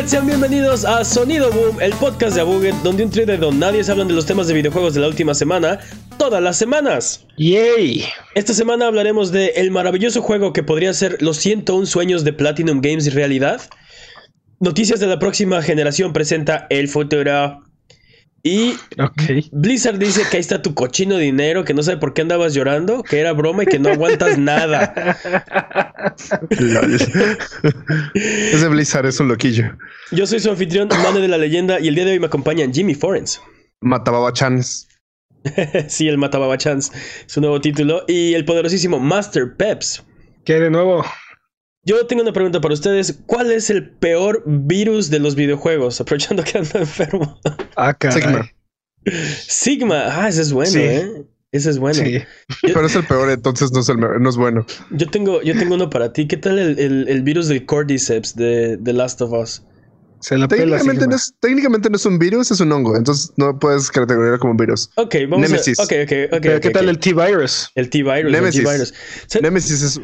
Abuget, sean bienvenidos a Sonido Boom, el podcast de Abuget, donde un trío de don nadie se hablan de los temas de videojuegos de la última semana, todas las semanas. ¡Yay! Esta semana hablaremos de el maravilloso juego que podría ser los 101 sueños de Platinum Games realidad. Noticias de la próxima generación presenta el futuro. Y. Blizzard dice que ahí está tu cochino dinero, que no sabe por qué andabas llorando, que era broma y que no aguantas nada. Ese Blizzard es un loquillo. Yo soy su anfitrión, Mane de la Leyenda, y el día de hoy me acompañan Jimmy Forens. Matababa Chans. sí, el Matababa Chance, su nuevo título, y el poderosísimo Master Peps. ¿Qué de nuevo? Yo tengo una pregunta para ustedes. ¿Cuál es el peor virus de los videojuegos? Aprovechando que ando enfermo. Ah, caray. Sigma. Sigma. Ah, ese es bueno, Sí. ¿eh? Ese es bueno. Sí. Pero es el peor, entonces no es, el no es bueno. Yo, tengo, yo tengo uno para ti. ¿Qué tal el, el- el virus del Cordyceps de The Last of Us? Se la pela Técnicamente no, es, técnicamente no es un virus, es un hongo. Entonces no puedes categorizar como un virus. Ok, vamos Nemesis. a... Ok, ok, ok. Pero ok, ¿qué tal el T-Virus? El T-Virus? el Nemesis. T-Virus. Sa- Nemesis es.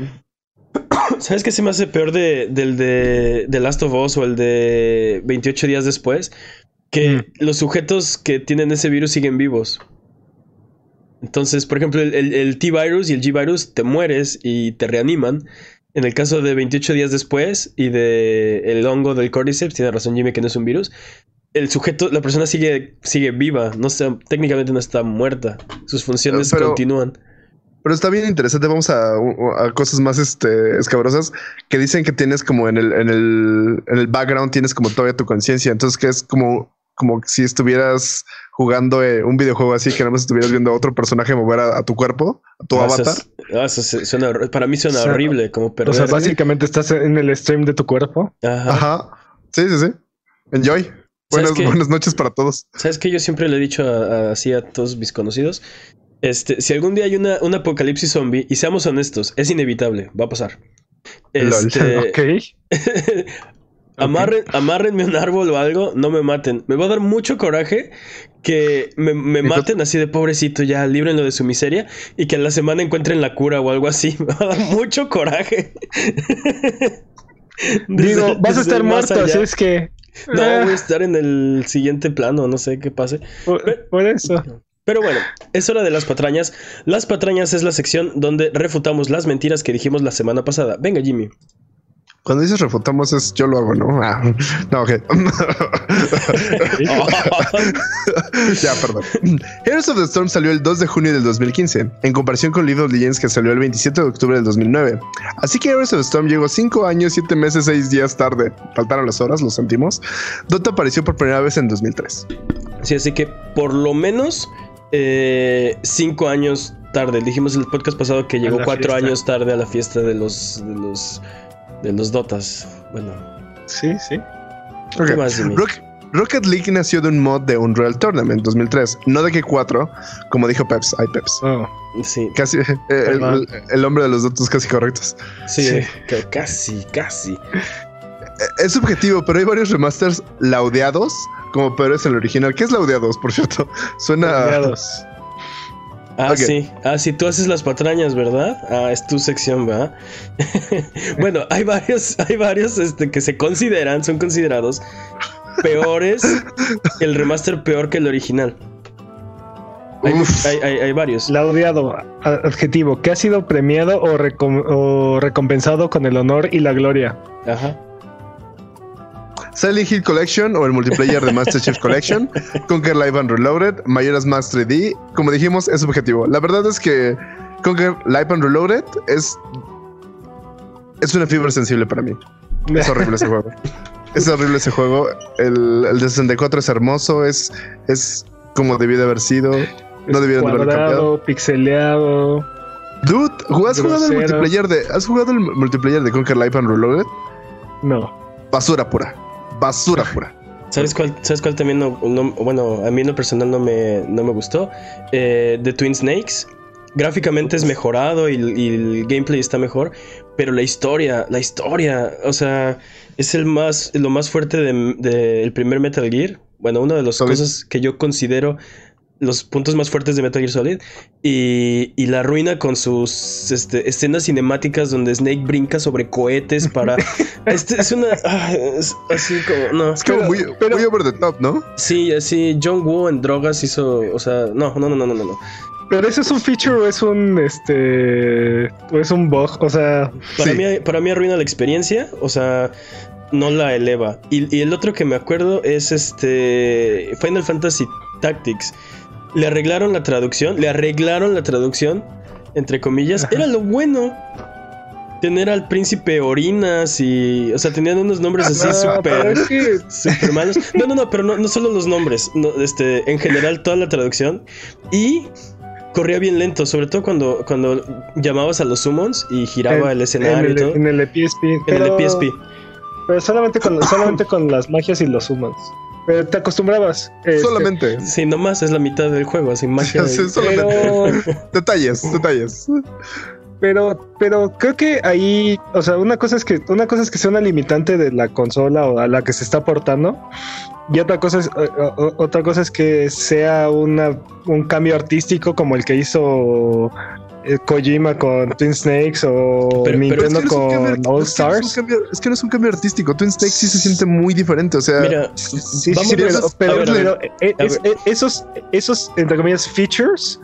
¿Sabes qué se me hace peor de, del de, de Last of Us o el de 28 días después? Que los sujetos que tienen ese virus siguen vivos. Entonces, por ejemplo, el, el- el T-Virus y el G-Virus te mueres y te reaniman. En el caso de 28 días después y de el hongo del Cordyceps, tiene razón Jimmy que no es un virus. El sujeto, la persona sigue, sigue viva, no está, técnicamente no está muerta. Sus funciones Pero- continúan. Pero está bien interesante. Vamos a, a cosas más este, escabrosas que dicen que tienes como en el, en el, en el background, tienes como todavía tu conciencia. Entonces, que es como, como si estuvieras jugando eh, un videojuego así, que nada más estuvieras viendo a otro personaje mover a, a tu cuerpo, a tu Ah, avatar. ah, eso suena para mí suena O sea, horrible, como O perder. sea, básicamente estás en el stream de tu cuerpo. Ajá. Ajá. Sí, sí, sí. Enjoy. Buenas, qué? buenas noches para todos. ¿Sabes qué? Yo siempre le he dicho a- a- así a todos mis conocidos. Este, si algún día hay una, un apocalipsis zombie, y seamos honestos, es inevitable, va a pasar. Este, Ok. amarren- amárrenme un árbol o algo, no me maten. Me va a dar mucho coraje que me, me maten así de pobrecito, ya líbrenlo de su miseria, y que a la semana encuentren la cura o algo así. Me va a dar mucho coraje. Digo, vas a estar muerto, allá. así es que. No, Ah, voy a estar en el siguiente plano, no sé qué pase. por, por eso. Pero bueno, es hora de las patrañas. Las patrañas es la sección donde refutamos las mentiras que dijimos la semana pasada. Venga, Jimmy. Cuando dices refutamos es yo lo hago, ¿no? Ah, no, ok. ya, perdón. Heroes of the Storm salió el 2 de junio del 2015, en comparación con League of Legends que salió el 27 de octubre del 2009. Así que Heroes of the Storm llegó 5 años, 7 meses, 6 días tarde. Faltaron las horas, lo sentimos. Dota apareció por primera vez en 2003. Sí, así que por lo menos eh, cinco años tarde. Dijimos en el podcast pasado que llegó cuatro fiesta. años tarde a la fiesta de los de los de los Dotas. Bueno, Sí, sí. Ok. ¿qué más, Jimmy? Rock- Rocket League nació de un mod de Unreal Tournament 2003, no de que 4, como dijo Peps. Ay, Peps. Oh, Sí, Casi, eh, el, el- el hombre de los datos casi correctos. sí, Sí. ca- casi, casi. Es subjetivo, pero hay varios remasters laudeados como peores en el original. ¿Qué es laudeados, por cierto? Suena. aliados. Ah, Ok. sí. Ah, sí, tú haces las patrañas, ¿verdad? Ah, es tu sección, ¿verdad? bueno, hay varios, hay varios este, que se consideran, son considerados peores, el remaster peor que el original. Hay, hay- hay- hay varios. Laudeado, adjetivo, que ha sido premiado o, recom- o recompensado con el honor y la gloria. Ajá. Silent Hill Collection o el multiplayer de Master Chief Collection, Conquer Live and Reloaded, Majora's Mask 3D. Como dijimos, es subjetivo. La verdad es que Conquer Live and Reloaded es. Es una fibra sensible para mí. Es horrible ese juego. Es horrible ese juego. El, el de 64 es hermoso, es, es como debió de haber sido. No debieron de haberlo cambiado. Pixeleado. Dude, ¿has jugado el multiplayer de. ¿Has jugado el multiplayer de Conquer Life and Reloaded? No. Basura pura. Basura pura. ¿Sabes cuál, ¿Sabes cuál también no, no- Bueno, a mí en lo personal no me, no me gustó. Eh, The Twin Snakes. Gráficamente es mejorado y, y el gameplay está mejor. Pero la historia, la historia, o sea, es el más, lo más fuerte del de, el primer Metal Gear. Bueno, una de las ¿Sabes? cosas que yo considero los puntos más fuertes de Metal Gear Solid y, y la arruina con sus este, escenas cinemáticas donde Snake brinca sobre cohetes para... este es una... ah, es así como... No. Es como muy, pero- muy over the top, ¿no? Sí, así John Woo en drogas hizo... O sea, no, no, no, no, no, no. no. Pero ese es un feature o es un este o es un bug, o sea, Para, Sí. mí, para mí arruina la experiencia, o sea, no la eleva. Y, y el otro que me acuerdo es este Final Fantasy Tactics. Le arreglaron la traducción, le arreglaron la traducción, entre comillas. Era lo bueno. Tener al príncipe Orinas y. O sea, tenían unos nombres así no, súper. Super malos. No, no, no, pero no, no solo los nombres. no, este, en general, toda la traducción. Y corría bien lento, sobre todo cuando, cuando llamabas a los summons y giraba el escenario en y el, todo. en el EPSP, En pero, el EPSP. pero solamente con solamente con las magias y los summons. Pero te acostumbrabas. este, Solamente. Sí, nomás es la mitad del juego, así magia. Sí, y- solamente. Pero, Detalles, detalles. pero, pero creo que ahí, o sea, una cosa es que una cosa es que sea una limitante de la consola o a la que se está aportando. Y otra cosa es otra cosa es que sea una, un cambio artístico como el que hizo Kojima con Twin Snakes o Pero- pero Nintendo es que no es un con cambio- All es que no es un Stars. cambio- Es que no es un cambio artístico. Twin Snakes sí se siente muy diferente. O sea, Mira, Sí, vamos sí, pero, pero- ver, pero, eh, A es- ver. eh, esos, esos, entre comillas, features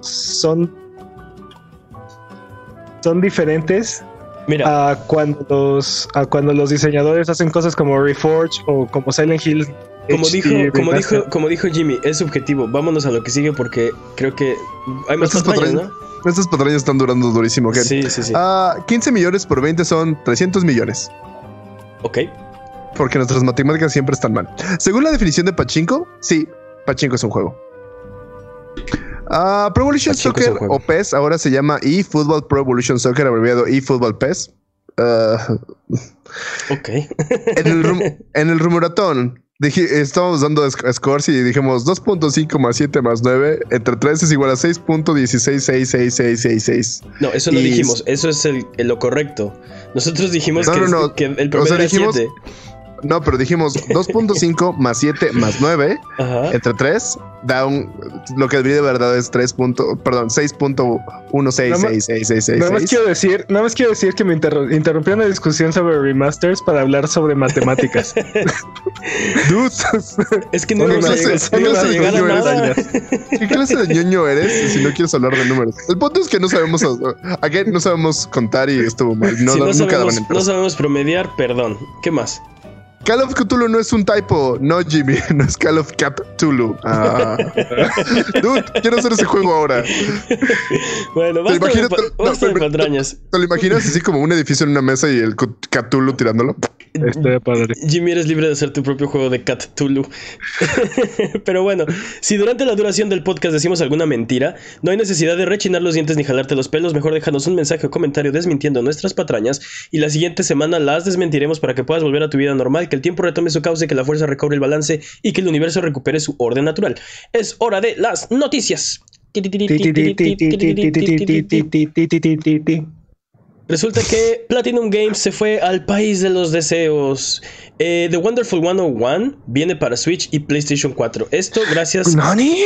son, son diferentes mira, a cuando los, a cuando los diseñadores hacen cosas como Reforge o como Silent Hill. como HD dijo, como dijo, como dijo Jimmy, es subjetivo. Vámonos a lo que sigue porque creo que hay más Estas patrañas, patrañas- ¿no? Estas patrañas están durando durísimo. ¿ok? Sí, sí, sí. Ah, 15 millones por 20 son 300 millones. Ok. Porque nuestras matemáticas siempre están mal. Según la definición de Pachinko, sí, Pachinko es un juego. Ah, Pro Evolution Pachinko Soccer o PES ahora se llama eFootball Pro Evolution Soccer, abreviado eFootball PES. Ah, Ok. en, el rum- en el rumoratón dije, estábamos dando sc- scores y dijimos 2.5 más 7 más 9 entre 3 es igual a 6.1666666. No, eso no Y- dijimos. Eso es el, el- lo correcto. Nosotros dijimos No, que, no, no. que el O promedio sea, era dijimos- 7. No, pero dijimos 2.5 más 7 más 9 Ajá. entre 3 da un lo que debería de verdad es 3. punto- perdón, 6.1666666. Nada más quiero decir, nada más quiero decir que me interru- interrumpió una discusión sobre remasters para hablar sobre matemáticas. Dude, Es que no ¿Qué llegar, qué no íbamos a clase de ñoño eres, nada. ¿Qué clase de ñoño eres si no quieres hablar de números? El punto es que no sabemos aquí no sabemos contar y estuvo mal. No, si no- no, nunca sabemos, no sabemos promediar, perdón. ¿Qué más? Call of Cthulhu no es un typo, no Jimmy, no es Call of Cthulhu. Ah. Dude, quiero hacer ese juego ahora. Bueno, basta, de, imaginas- pa- no, basta de pero- patrañas. ¿Te lo imaginas así como un edificio en una mesa y el Ct- Cthulhu tirándolo? Este padre. Jimmy, eres libre de hacer tu propio juego de Cat Tulu. Pero bueno, si durante la duración del podcast decimos alguna mentira, no hay necesidad de rechinar los dientes ni jalarte los pelos. Mejor déjanos un mensaje o comentario desmintiendo nuestras patrañas y la siguiente semana las desmentiremos para que puedas volver a tu vida normal, que el tiempo retome su cauce, que la fuerza recobre el balance y que el universo recupere su orden natural. Es hora de las noticias. Resulta que Platinum Games se fue al país de los deseos. Eh, The Wonderful 101 viene para Switch y PlayStation 4. Esto gracias, ¿Nani?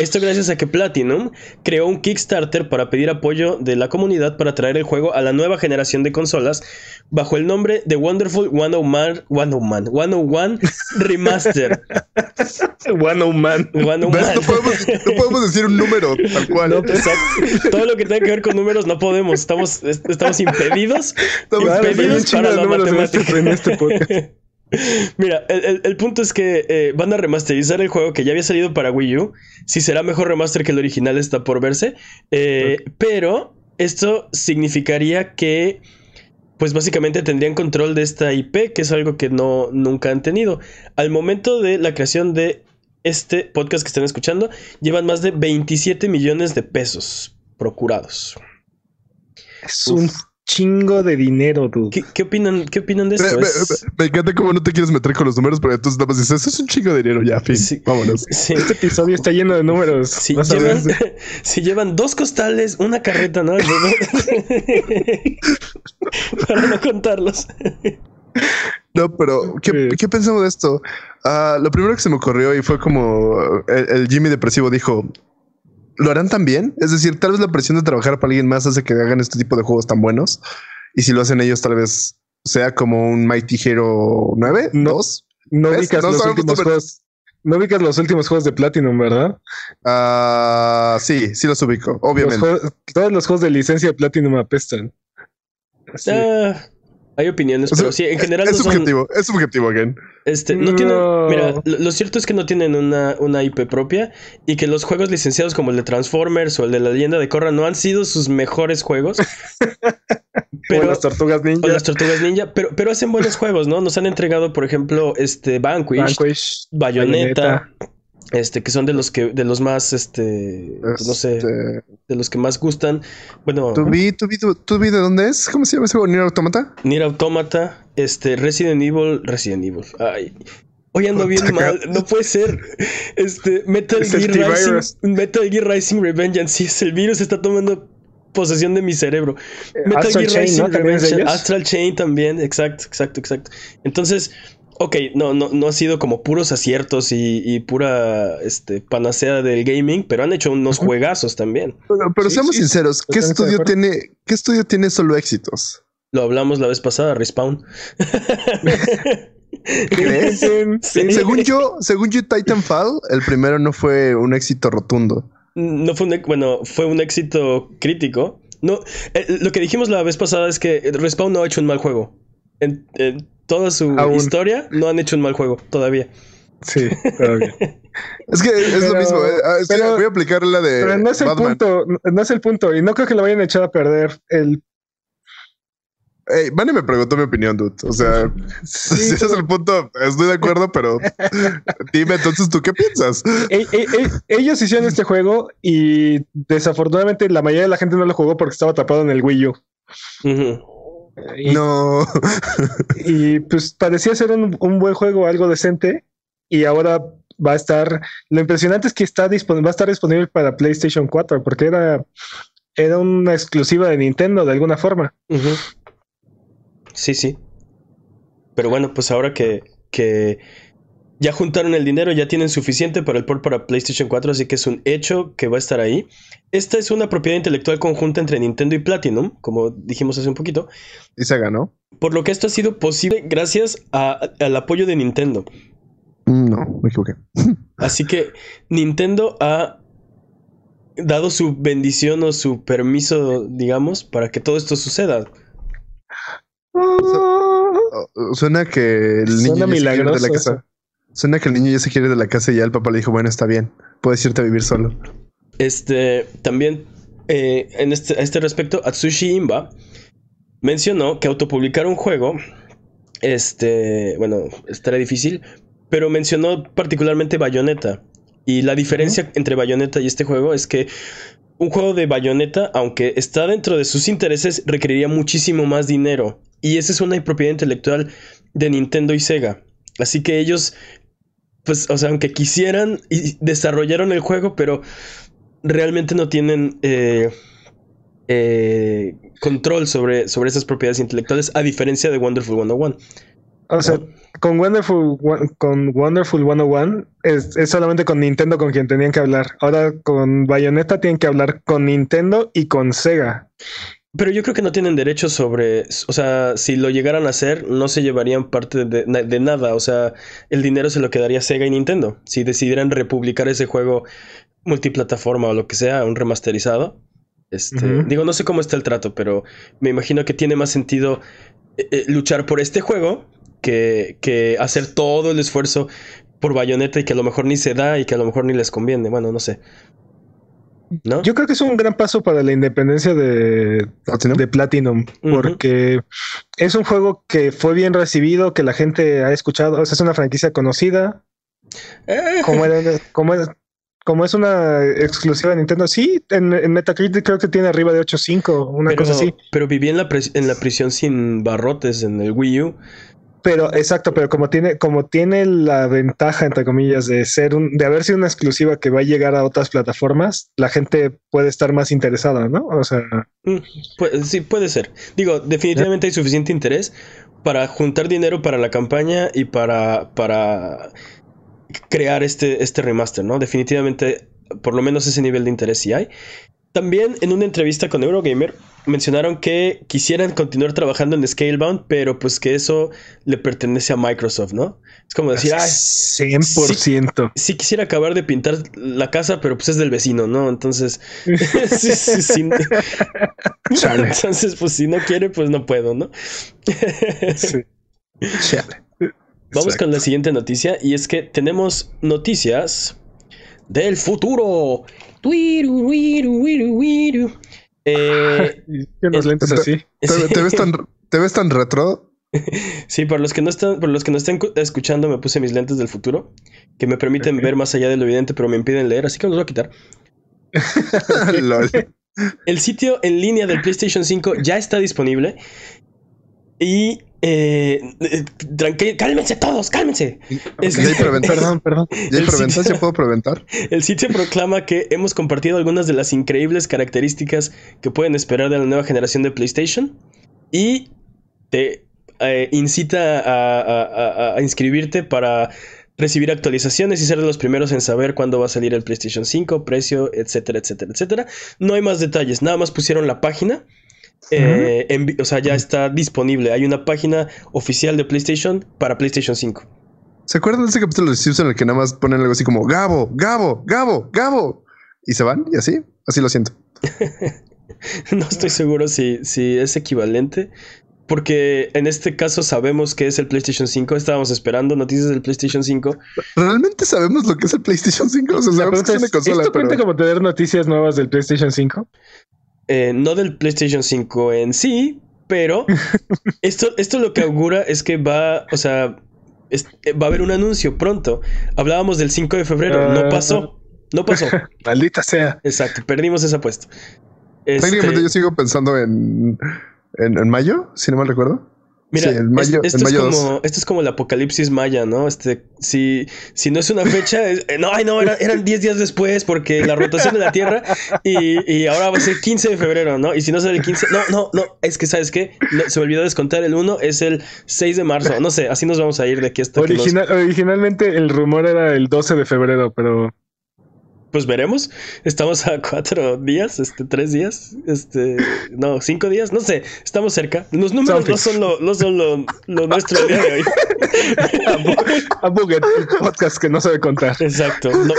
esto gracias a que Platinum creó un Kickstarter para pedir apoyo de la comunidad para traer el juego a la nueva generación de consolas bajo el nombre de Wonderful 101, 101, 101 Remaster. One oh man. 101. ¿Ves? No podemos, no podemos decir un número tal cual. No, exacto. Todo lo que tenga que ver con números no podemos. Estamos, est- impedidos. Estamos impedidos para la matemática. este, en este podcast. Mira, el, el- el punto es que eh, van a remasterizar el juego que ya había salido para Wii U. Si será mejor remaster que el original está por verse. Eh, Pero esto significaría que, pues básicamente tendrían control de esta IP, que es algo que no nunca han tenido. Al momento de la creación de este podcast que están escuchando, llevan más de 27 millones de pesos procurados. Es un chingo de dinero, dude. ¿Qué, qué opinan, ¿Qué opinan de Me, esto? me- Es- me encanta cómo no te quieres meter con los números, pero entonces nada más dices, eso es un chingo de dinero ya, fin. Sí. Vámonos. sí. Este episodio está lleno de números. Si llevan, si llevan dos costales, una carreta, ¿no? Para no contarlos. No, pero ¿qué, ¿qué pensamos de esto? Ah, lo primero que se me ocurrió y fue como el, el Jimmy depresivo dijo, ¿lo harán tan bien? Es decir, tal vez la presión de trabajar para alguien más hace que hagan este tipo de juegos tan buenos. Y si lo hacen ellos, tal vez sea como un Mighty Hero 9, No. 2. No ubicas No los últimos juegos. No ubicas los últimos juegos de Platinum, ¿verdad? Ah, sí, sí los ubico, Los obviamente. juegos- todos los juegos de licencia de Platinum apestan. Así. Ah, hay opiniones, O sea, pero sí, en general es no son- subjetivo, es subjetivo, again. Este, no, No. tienen. Mira, lo, lo cierto es que no tienen una, una IP propia y que los juegos licenciados como el de Transformers o el de la leyenda de Korra no han sido sus mejores juegos. Pero, las tortugas ninja. o las tortugas ninja, pero, pero hacen buenos juegos, ¿no? Nos han entregado, por ejemplo, este Vanquish, Vanquish, Bayonetta, este, que son de los que, de los más, este, pues no sé, Este, de los que más gustan. Bueno, ¿tú, vi, tú, vi, tú, vi de dónde es? ¿Cómo se llama ese juego? ¿Nier Automata? Nier Automata, este, Resident Evil, Resident Evil. Ay. Hoy ando bien mal, no puede ser. Este, Metal Es Gear Rising. Metal Gear Rising Revengeance, sí, es el virus está tomando posesión de mi cerebro. Metal Astral Gear Chain, Rising ¿no? ¿También es de Revengeance? Astral Chain también, exacto, exacto, exacto. Entonces, ok, no, no, no ha sido como puros aciertos y, y pura este, panacea del gaming, pero han hecho unos juegos también. Pero, pero Sí, seamos sí, sinceros, ¿qué estudio tiene, qué estudio tiene solo éxitos? Lo hablamos la vez pasada, Respawn. ¿Crees? Sí. Según yo, según yo, Titanfall, el primero no fue un éxito rotundo. No fue un, bueno, fue un éxito crítico. No, eh, lo que dijimos la vez pasada es que Respawn no ha hecho un mal juego. En, en toda su Aún. historia no han hecho un mal juego todavía. Sí, pero bien. Es que es Pero- lo mismo. eh, ah, pero- voy a aplicar la de Pero no es el punto, no es el punto. Y no creo que lo vayan a echar a perder. El Ey, Manny me preguntó mi opinión, dude. O sea, sí, si ese es el punto, estoy de acuerdo, pero dime entonces tú qué piensas. ellos hicieron este juego y desafortunadamente la mayoría de la gente no lo jugó porque estaba atrapado en el Wii U. Y, No, y, pues parecía ser un, un buen juego, algo decente. Y ahora va a estar. Lo impresionante es que está va a estar disponible para PlayStation 4 porque era, era una exclusiva de Nintendo de alguna forma. Sí, sí. Pero bueno, pues ahora que, que ya juntaron el dinero, ya tienen suficiente para el port para PlayStation 4, así que es un hecho que va a estar ahí. Esta es una propiedad intelectual conjunta entre Nintendo y Platinum, como dijimos hace un poquito, y se ganó. por lo que esto ha sido posible gracias a- al apoyo de Nintendo. No, me equivoqué. Así que Nintendo ha dado su bendición o su permiso, digamos, para que todo esto suceda. Suena que el niño Suena ir de la milagroso casa. Suena que el niño ya se quiere ir de la casa y ya el papá le dijo, bueno, está bien, puedes irte a vivir solo. Este, también, eh, en este, a este respecto, Atsushi Imba mencionó que autopublicar un juego, este, bueno, estará difícil, pero mencionó particularmente Bayonetta. Y la diferencia entre Bayonetta y este juego es que un juego de Bayonetta, aunque está dentro de sus intereses, requeriría muchísimo más dinero. Y esa es una propiedad intelectual de Nintendo y Sega. Así que ellos, pues, o sea, aunque quisieran, y desarrollaron el juego, pero realmente no tienen eh, eh, control sobre, sobre esas propiedades intelectuales, a diferencia de Wonderful 101. O sea, con Wonderful, con Wonderful 101 es, es solamente con Nintendo con quien tenían que hablar. Ahora con Bayonetta tienen que hablar con Nintendo y con Sega. Pero yo creo que no tienen derecho sobre, o sea, si lo llegaran a hacer, no se llevarían parte de, de nada, o sea, el dinero se lo quedaría Sega y Nintendo. Si decidieran republicar ese juego multiplataforma o lo que sea, un remasterizado. Este. Digo, no sé cómo está el trato, pero me imagino que tiene más sentido eh, eh, luchar por este juego que, que hacer todo el esfuerzo por Bayonetta y que a lo mejor ni se da y que a lo mejor ni les conviene. Bueno, no sé. ¿No? Yo creo que es un gran paso para la independencia de, ¿Platinum? de Platinum, porque es un juego que fue bien recibido, que la gente ha escuchado, o sea, es una franquicia conocida, Eh, como, era- como, es, como es una exclusiva de Nintendo. Sí, en, en Metacritic creo que tiene arriba de 8.5, una pero, cosa así. pero viví en la, en la prisión sin barrotes en el Wii U. Pero exacto, pero como tiene, como tiene la ventaja, entre comillas, de ser un, de haber sido una exclusiva que va a llegar a otras plataformas, la gente puede estar más interesada, ¿no? O sea, Mm, sí, puede ser. Digo, definitivamente hay suficiente interés para juntar dinero para la campaña y para, para crear este, este remaster, ¿no? Definitivamente, por lo menos ese nivel de interés sí hay. También en una entrevista con Eurogamer mencionaron que quisieran continuar trabajando en Scalebound, pero pues que eso le pertenece a Microsoft, ¿no? Es como decir, ah, 100%. Sí, quisiera acabar de pintar la casa, pero pues es del vecino, ¿no? Entonces, sí, sí, sí. entonces, pues si no quiere, pues no puedo, ¿no? sí. Chale. Vamos con la siguiente noticia y es que tenemos noticias del futuro. Eh, los lentes así. ¿Te, ves tan, ¿Te ves tan retro? sí, por los que no están, por los que no están escuchando, me puse mis lentes del futuro, que me permiten ver más allá de lo evidente, pero me impiden leer, así que me los voy a quitar. El sitio en línea del PlayStation 5 ya está disponible. Y eh, cálmense todos, cálmense. perdón, perdón. ¿Ya sitio, puedo preventar? El sitio proclama que hemos compartido algunas de las increíbles características que pueden esperar de la nueva generación de PlayStation y te eh, incita a, a, inscribirte para recibir actualizaciones y ser de los primeros en saber cuándo va a salir el PlayStation 5, precio, etcétera, etcétera, etcétera. No hay más detalles, nada más pusieron la página eh, o sea, ya está disponible. Hay una página oficial de PlayStation para PlayStation 5. ¿Se acuerdan de ese capítulo de Simpson en el que nada más ponen algo así como Gabo, Gabo, Gabo, Gabo? Y se van y así, así lo siento. no estoy seguro si, si es equivalente. Porque en este caso sabemos que es el PlayStation 5. Estábamos esperando noticias del PlayStation 5. ¿Realmente sabemos lo que es el PlayStation 5? O sea, sabemos que es una consola. ¿Esto cuenta como tener noticias nuevas del PlayStation 5? Eh, no del PlayStation 5 en sí, pero esto, esto lo que augura es que va, o sea, va a haber un anuncio pronto. Hablábamos del 5 de febrero, no ah, pasó, no pasó. Maldita sea. Exacto, perdimos esa apuesta. Técnicamente este yo sigo pensando en, en, en mayo, si no mal recuerdo. Mira, esto, es como, esto es como el apocalipsis maya, ¿no? Este, si, si no es una fecha, eh, no, ay, no, eran 10 días después porque la rotación de la Tierra y, y, ahora va a ser 15 de febrero, ¿no? Y si no es el 15, no, no, no, es que, ¿sabes qué? se me olvidó descontar el 1, es el 6 de marzo, no sé, así nos vamos a ir de aquí hasta Originalmente el rumor era el 12 de febrero, pero pues veremos. Estamos a cuatro días, este, tres días, este, no, cinco días, no sé, estamos cerca. Los números no son lo, no son lo, nuestro día de hoy. a Buget, podcast que no sabe contar. Exacto. No,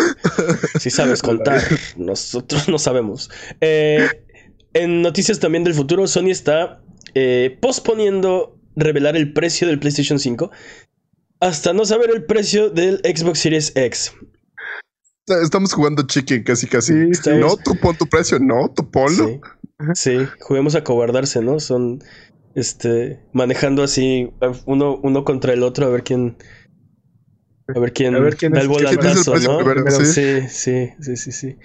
si sabes contar, nosotros no sabemos. Eh, en noticias también del futuro, Sony está eh, posponiendo revelar el precio del PlayStation 5 hasta no saber el precio del Xbox Series X. Estamos jugando chicken casi casi. No, tú pon tu precio, no, tú ponlo. Sí. juguemos a cobardarse, ¿no? Son este manejando así uno, uno contra el otro a ver quién a ver quién, da el volantazo, ¿no? Sí, sí, sí, sí, sí.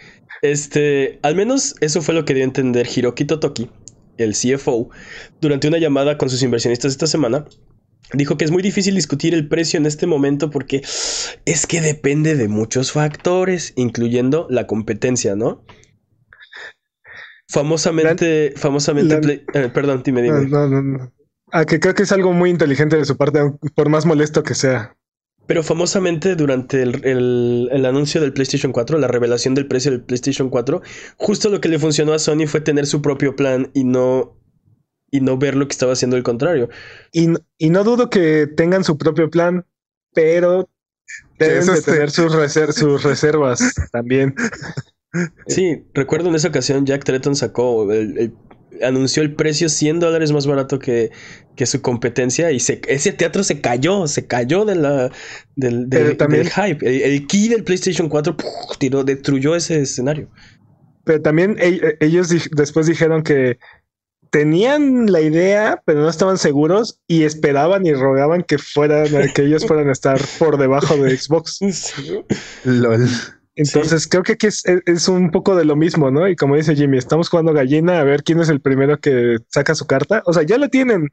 Este, al menos eso fue lo que dio a entender Hiroki Totoki, el CFO, durante una llamada con sus inversionistas esta semana, Dijo que es muy difícil discutir el precio en este momento porque es que depende de muchos factores, incluyendo la competencia, ¿no? Famosamente, famosamente, eh, perdón, dime, dime. No, no, no. Ah, que creo que es algo muy inteligente de su parte, por más molesto que sea. Pero famosamente durante el, el, anuncio del PlayStation 4, la revelación del precio del PlayStation 4, justo lo que le funcionó a Sony fue tener su propio plan y no y no ver lo que estaba haciendo el contrario. Y, y no dudo que tengan su propio plan, pero deben de tener sus, sus reservas también. Sí, recuerdo en esa ocasión Jack Tretton sacó, el, anunció el precio 100 dólares más barato que, que su competencia y se, ese teatro se cayó, se cayó de la, del, del, hype. El, key del PlayStation 4 tiró, destruyó ese escenario. Pero también ellos después dijeron que tenían la idea, pero no estaban seguros y esperaban y rogaban que fueran, que ellos fueran a estar por debajo de Xbox. Entonces creo que aquí es, un poco de lo mismo, ¿no? Y como dice Jimmy, estamos jugando gallina a ver quién es el primero que saca su carta. O sea, ya la tienen.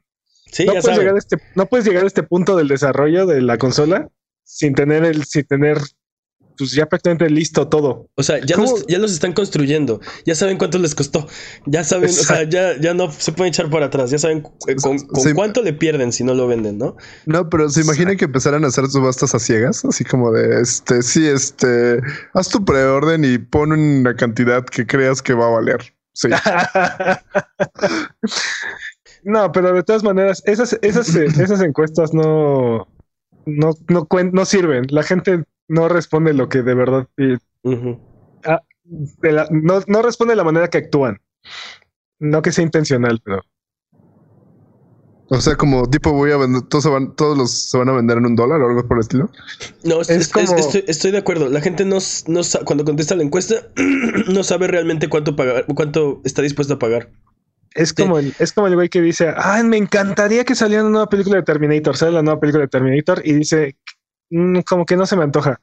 Sí, no, puedes llegar a este, no puedes llegar a este punto del desarrollo de la consola sin tener el, sin tener pues ya prácticamente listo todo. O sea, ya, los, ya los están construyendo. Ya saben cuánto les costó. Ya saben, o sea, ya, ya no se pueden echar para atrás. Ya saben eh, con, cuánto le pierden si no lo venden, ¿no? No, pero se imaginan que empezaran a hacer subastas a ciegas, así como de este, sí, este, haz tu preorden y pon una cantidad que creas que va a valer. Sí. no, pero de todas maneras, esas, esas, eh, esas encuestas no, no, no, no sirven. La gente no responde lo que de verdad de la- no, no responde de la manera que actúan. No que sea intencional, pero O sea, como tipo voy a vender, todos se van, todos los se van a vender en un dólar o algo por el estilo. No, es- Es es- como- estoy, estoy de acuerdo. La gente no, no cuando contesta la encuesta no sabe realmente cuánto pagar, cuánto está dispuesto a pagar. es como el, es como el güey que dice, ah, me encantaría que saliera una nueva película de Terminator, sale la nueva película de Terminator y dice, "Mm, como que no se me antoja.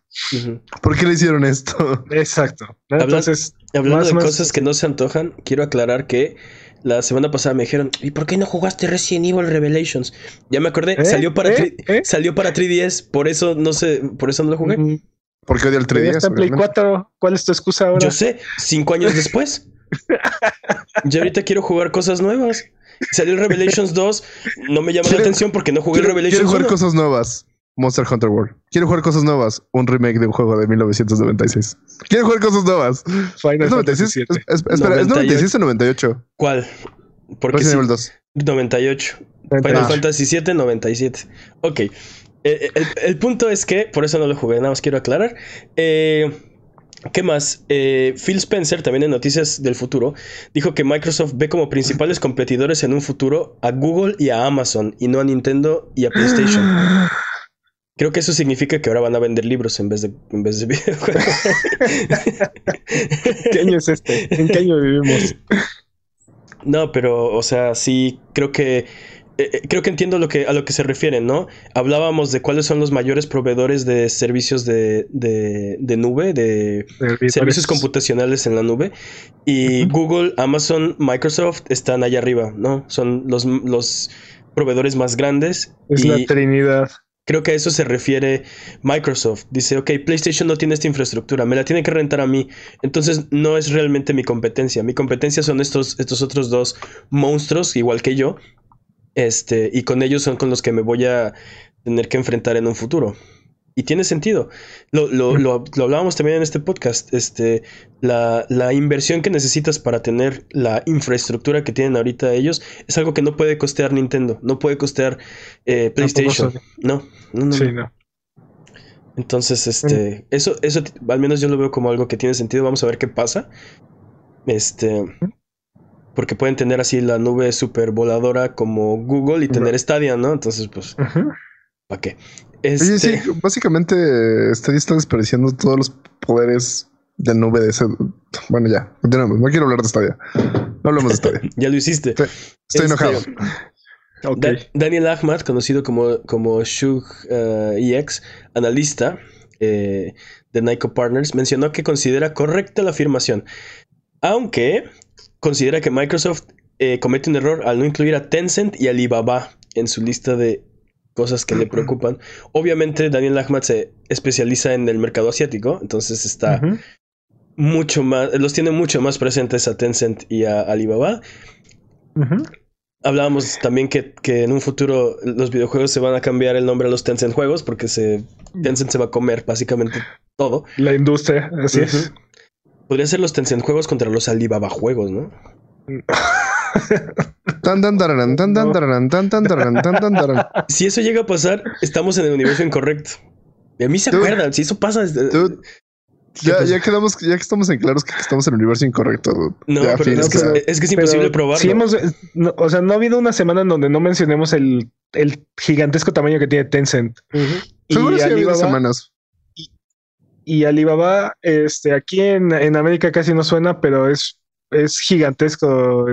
¿Por qué le hicieron esto? Exacto. Entonces, Hablando Más de cosas que no se antojan, quiero aclarar que la semana pasada me dijeron, ¿y por qué no jugaste Resident Evil Revelations? Ya me acordé, ¿Eh? salió para ¿Eh? 3 ¿Eh? salió para 3DS, por eso no sé, por eso no lo jugué. mm, Porque odia el ya 3DS. está en Play obviamente. 4. ¿Cuál es tu excusa ahora? Yo sé, cinco años después. Yo ahorita quiero jugar cosas nuevas. Salió el Revelations 2, no me llama la atención porque no jugué el Quiero, quiero Revelations jugar 1. cosas nuevas. Monster Hunter World. Quiero jugar cosas nuevas. Un remake de un juego de 1996. Quiero jugar cosas nuevas. Final ¿Es Fantasy 96? VII. Es- es- espera, ¿es 96 o 98? ¿Cuál? Porque Resident sí, Evil 2. 98. Final 98. Fantasy 7, 97. Ok. Eh, eh, el, el punto es que, por eso no lo jugué, nada más quiero aclarar. Eh, ¿Qué más? Eh, Phil Spencer, también en Noticias del Futuro, dijo que Microsoft ve como principales competidores en un futuro a Google y a Amazon, y no a Nintendo y a PlayStation. Creo que eso significa que ahora van a vender libros en vez de, en vez de videojuegos. ¿Qué año es este? ¿En qué año vivimos? No, pero, o sea, sí, creo que. eh, eh, creo que entiendo lo que, a lo que se refieren, ¿no? Hablábamos de cuáles son los mayores proveedores de servicios de, de, de nube, de servicios computacionales en la nube. Y. Google, Amazon, Microsoft están allá arriba, ¿no? Son los, los proveedores más grandes. Es y la Trinidad. Creo que a eso se refiere Microsoft. Dice, ok, PlayStation no tiene esta infraestructura, me la tiene que rentar a mí. Entonces no es realmente mi competencia. Mi competencia son estos, estos otros dos monstruos, igual que yo. Este, y con ellos son con los que me voy a tener que enfrentar en un futuro. Y tiene sentido. Lo, lo, lo, lo hablábamos también en este podcast. Este, la, la inversión que necesitas para tener la infraestructura que tienen ahorita ellos es algo que no puede costear Nintendo, no puede costear eh, PlayStation. No, no, no, Sí, no. Entonces, este, eso, eso al menos yo lo veo como algo que tiene sentido. Vamos a ver qué pasa. Este, porque pueden tener así la nube super voladora como Google y tener Stadia, ¿no? Entonces, pues. ¿para qué? Oye, Este, sí, básicamente Stadia está desperdiciando todos los poderes de nube de ese. Bueno, ya, continuamos. No quiero hablar de Stadia. No hablemos de Stadia. ya lo hiciste. Estoy Este, enojado. Da- Daniel Ahmad, conocido como, como Shug eh, EX, analista eh, de Nyko Partners, mencionó que considera correcta la afirmación, aunque considera que Microsoft eh, comete un error al no incluir a Tencent y Alibaba en su lista de cosas que le preocupan. Obviamente Daniel Ahmad se especializa en el mercado asiático, entonces está mucho más, los tiene mucho más presentes a Tencent y a Alibaba. Hablábamos también que, que en un futuro los videojuegos se van a cambiar el nombre a los Tencent juegos porque se, Tencent se va a comer básicamente todo. La industria, así es. Podría ser los Tencent juegos contra los Alibaba juegos, ¿no? Tan, tan, tararán, tan, tan, No. tararán, tan, tan, tararán, tan, tan, tararán. Si eso llega a pasar, estamos en el universo incorrecto. Y a mí se Dude. acuerdan, si eso pasa... es- Dude, ¿Qué Ya, ya quedamos, ya que estamos en claros que estamos en el universo incorrecto. dude. No, Ya, pero es, que, es que es imposible Pero probarlo. sí hemos, no, o sea, no ha habido una semana en donde no mencionemos el, el gigantesco tamaño que tiene Tencent. Seguro y sí ha habido Alibaba, semanas. y Alibaba, este, aquí en, en América casi no suena, pero es, es gigantesco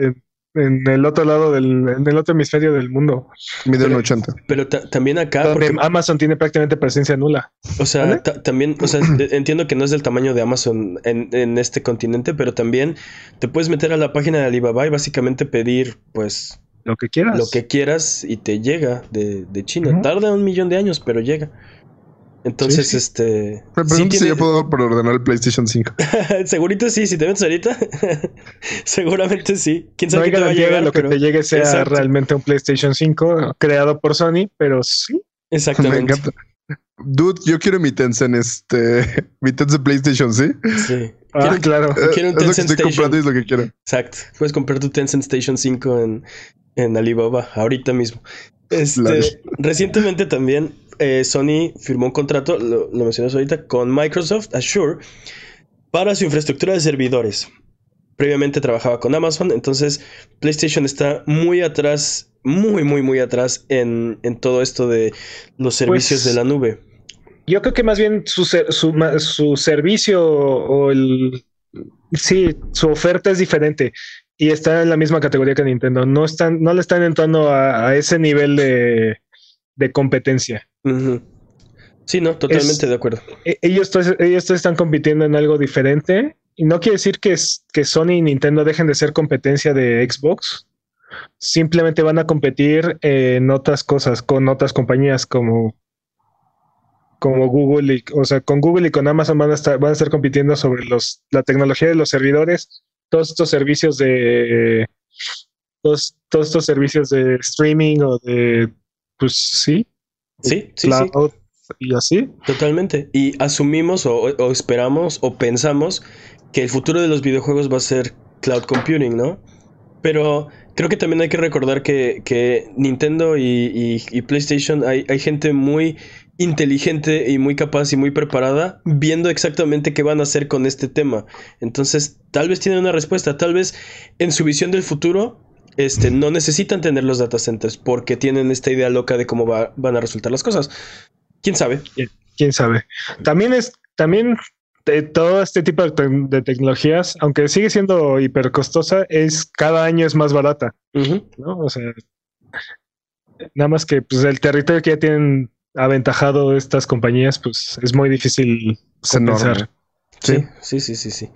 en, en el otro lado del, en el otro hemisferio del mundo, Mide un Pero- 80. Pero ta- también acá, donde porque, Amazon tiene prácticamente presencia nula. o sea, también, o sea, entiendo que no es del tamaño de Amazon en, en este continente, pero también te puedes meter a la página de Alibaba y básicamente pedir, pues, Lo que quieras. lo que quieras y te llega de, de China. Tarda un millón de años, pero llega. Entonces, Sí, sí. este. Me sí pregunto si tiene- yo puedo preordenar el PlayStation 5. Segurito sí, si te metes ahorita. seguramente sí. Quién No sabe hay qué te va a llegar, de lo que te llegue sea Exacto. realmente un PlayStation 5 creado por Sony, pero sí. Me Exactamente. encanta. Dude, yo quiero mi Tencent, este. Mi Tencent PlayStation, ¿sí? Sí. Ah, Quiero- claro. Quiero un es lo que Tencent estoy Station. comprando y es lo que quiero. Exacto. Puedes comprar tu Tencent Station 5 en, en Alibaba ahorita mismo. Este, recientemente también eh, Sony firmó un contrato, lo, lo mencionas ahorita, con Microsoft Azure para su infraestructura de servidores. Previamente trabajaba con Amazon, entonces PlayStation está muy atrás, muy, muy, muy atrás en, en todo esto de los servicios Pues, de la nube. Yo creo que más bien su, su, su servicio o el... Sí, su oferta es diferente y está en la misma categoría que Nintendo. No, están, no le están entrando a, a ese nivel de, de competencia. Sí, no, totalmente Es- de acuerdo. E- Ellos, ellos están compitiendo en algo diferente y no quiere decir que, que Sony y Nintendo dejen de ser competencia de Xbox. Simplemente van a competir en otras cosas con otras compañías como, como Google y, o sea, con Google y con Amazon van a estar, van a estar compitiendo sobre los, la tecnología de los servidores, todos estos servicios de todos, todos estos servicios de streaming o de pues sí, Sí, sí, sí. cloud y así. Totalmente. Y asumimos o, o esperamos o pensamos que el futuro de los videojuegos va a ser cloud computing, ¿no? Pero creo que también hay que recordar que, que Nintendo y, y- y PlayStation hay, hay gente muy inteligente y muy capaz y muy preparada viendo exactamente qué van a hacer con este tema. Entonces, tal vez tienen una respuesta, tal vez en su visión del futuro este, no necesitan tener los data centers porque tienen esta idea loca de cómo va- van a resultar las cosas. ¿Quién sabe? quién sabe. También es, también de todo este tipo de, te- de tecnologías, aunque sigue siendo hiper costosa, es cada año es más barata. ¿no? O sea, nada más que pues el territorio que ya tienen aventajado estas compañías, pues es muy difícil enorme. Sí, sí, sí, sí, sí.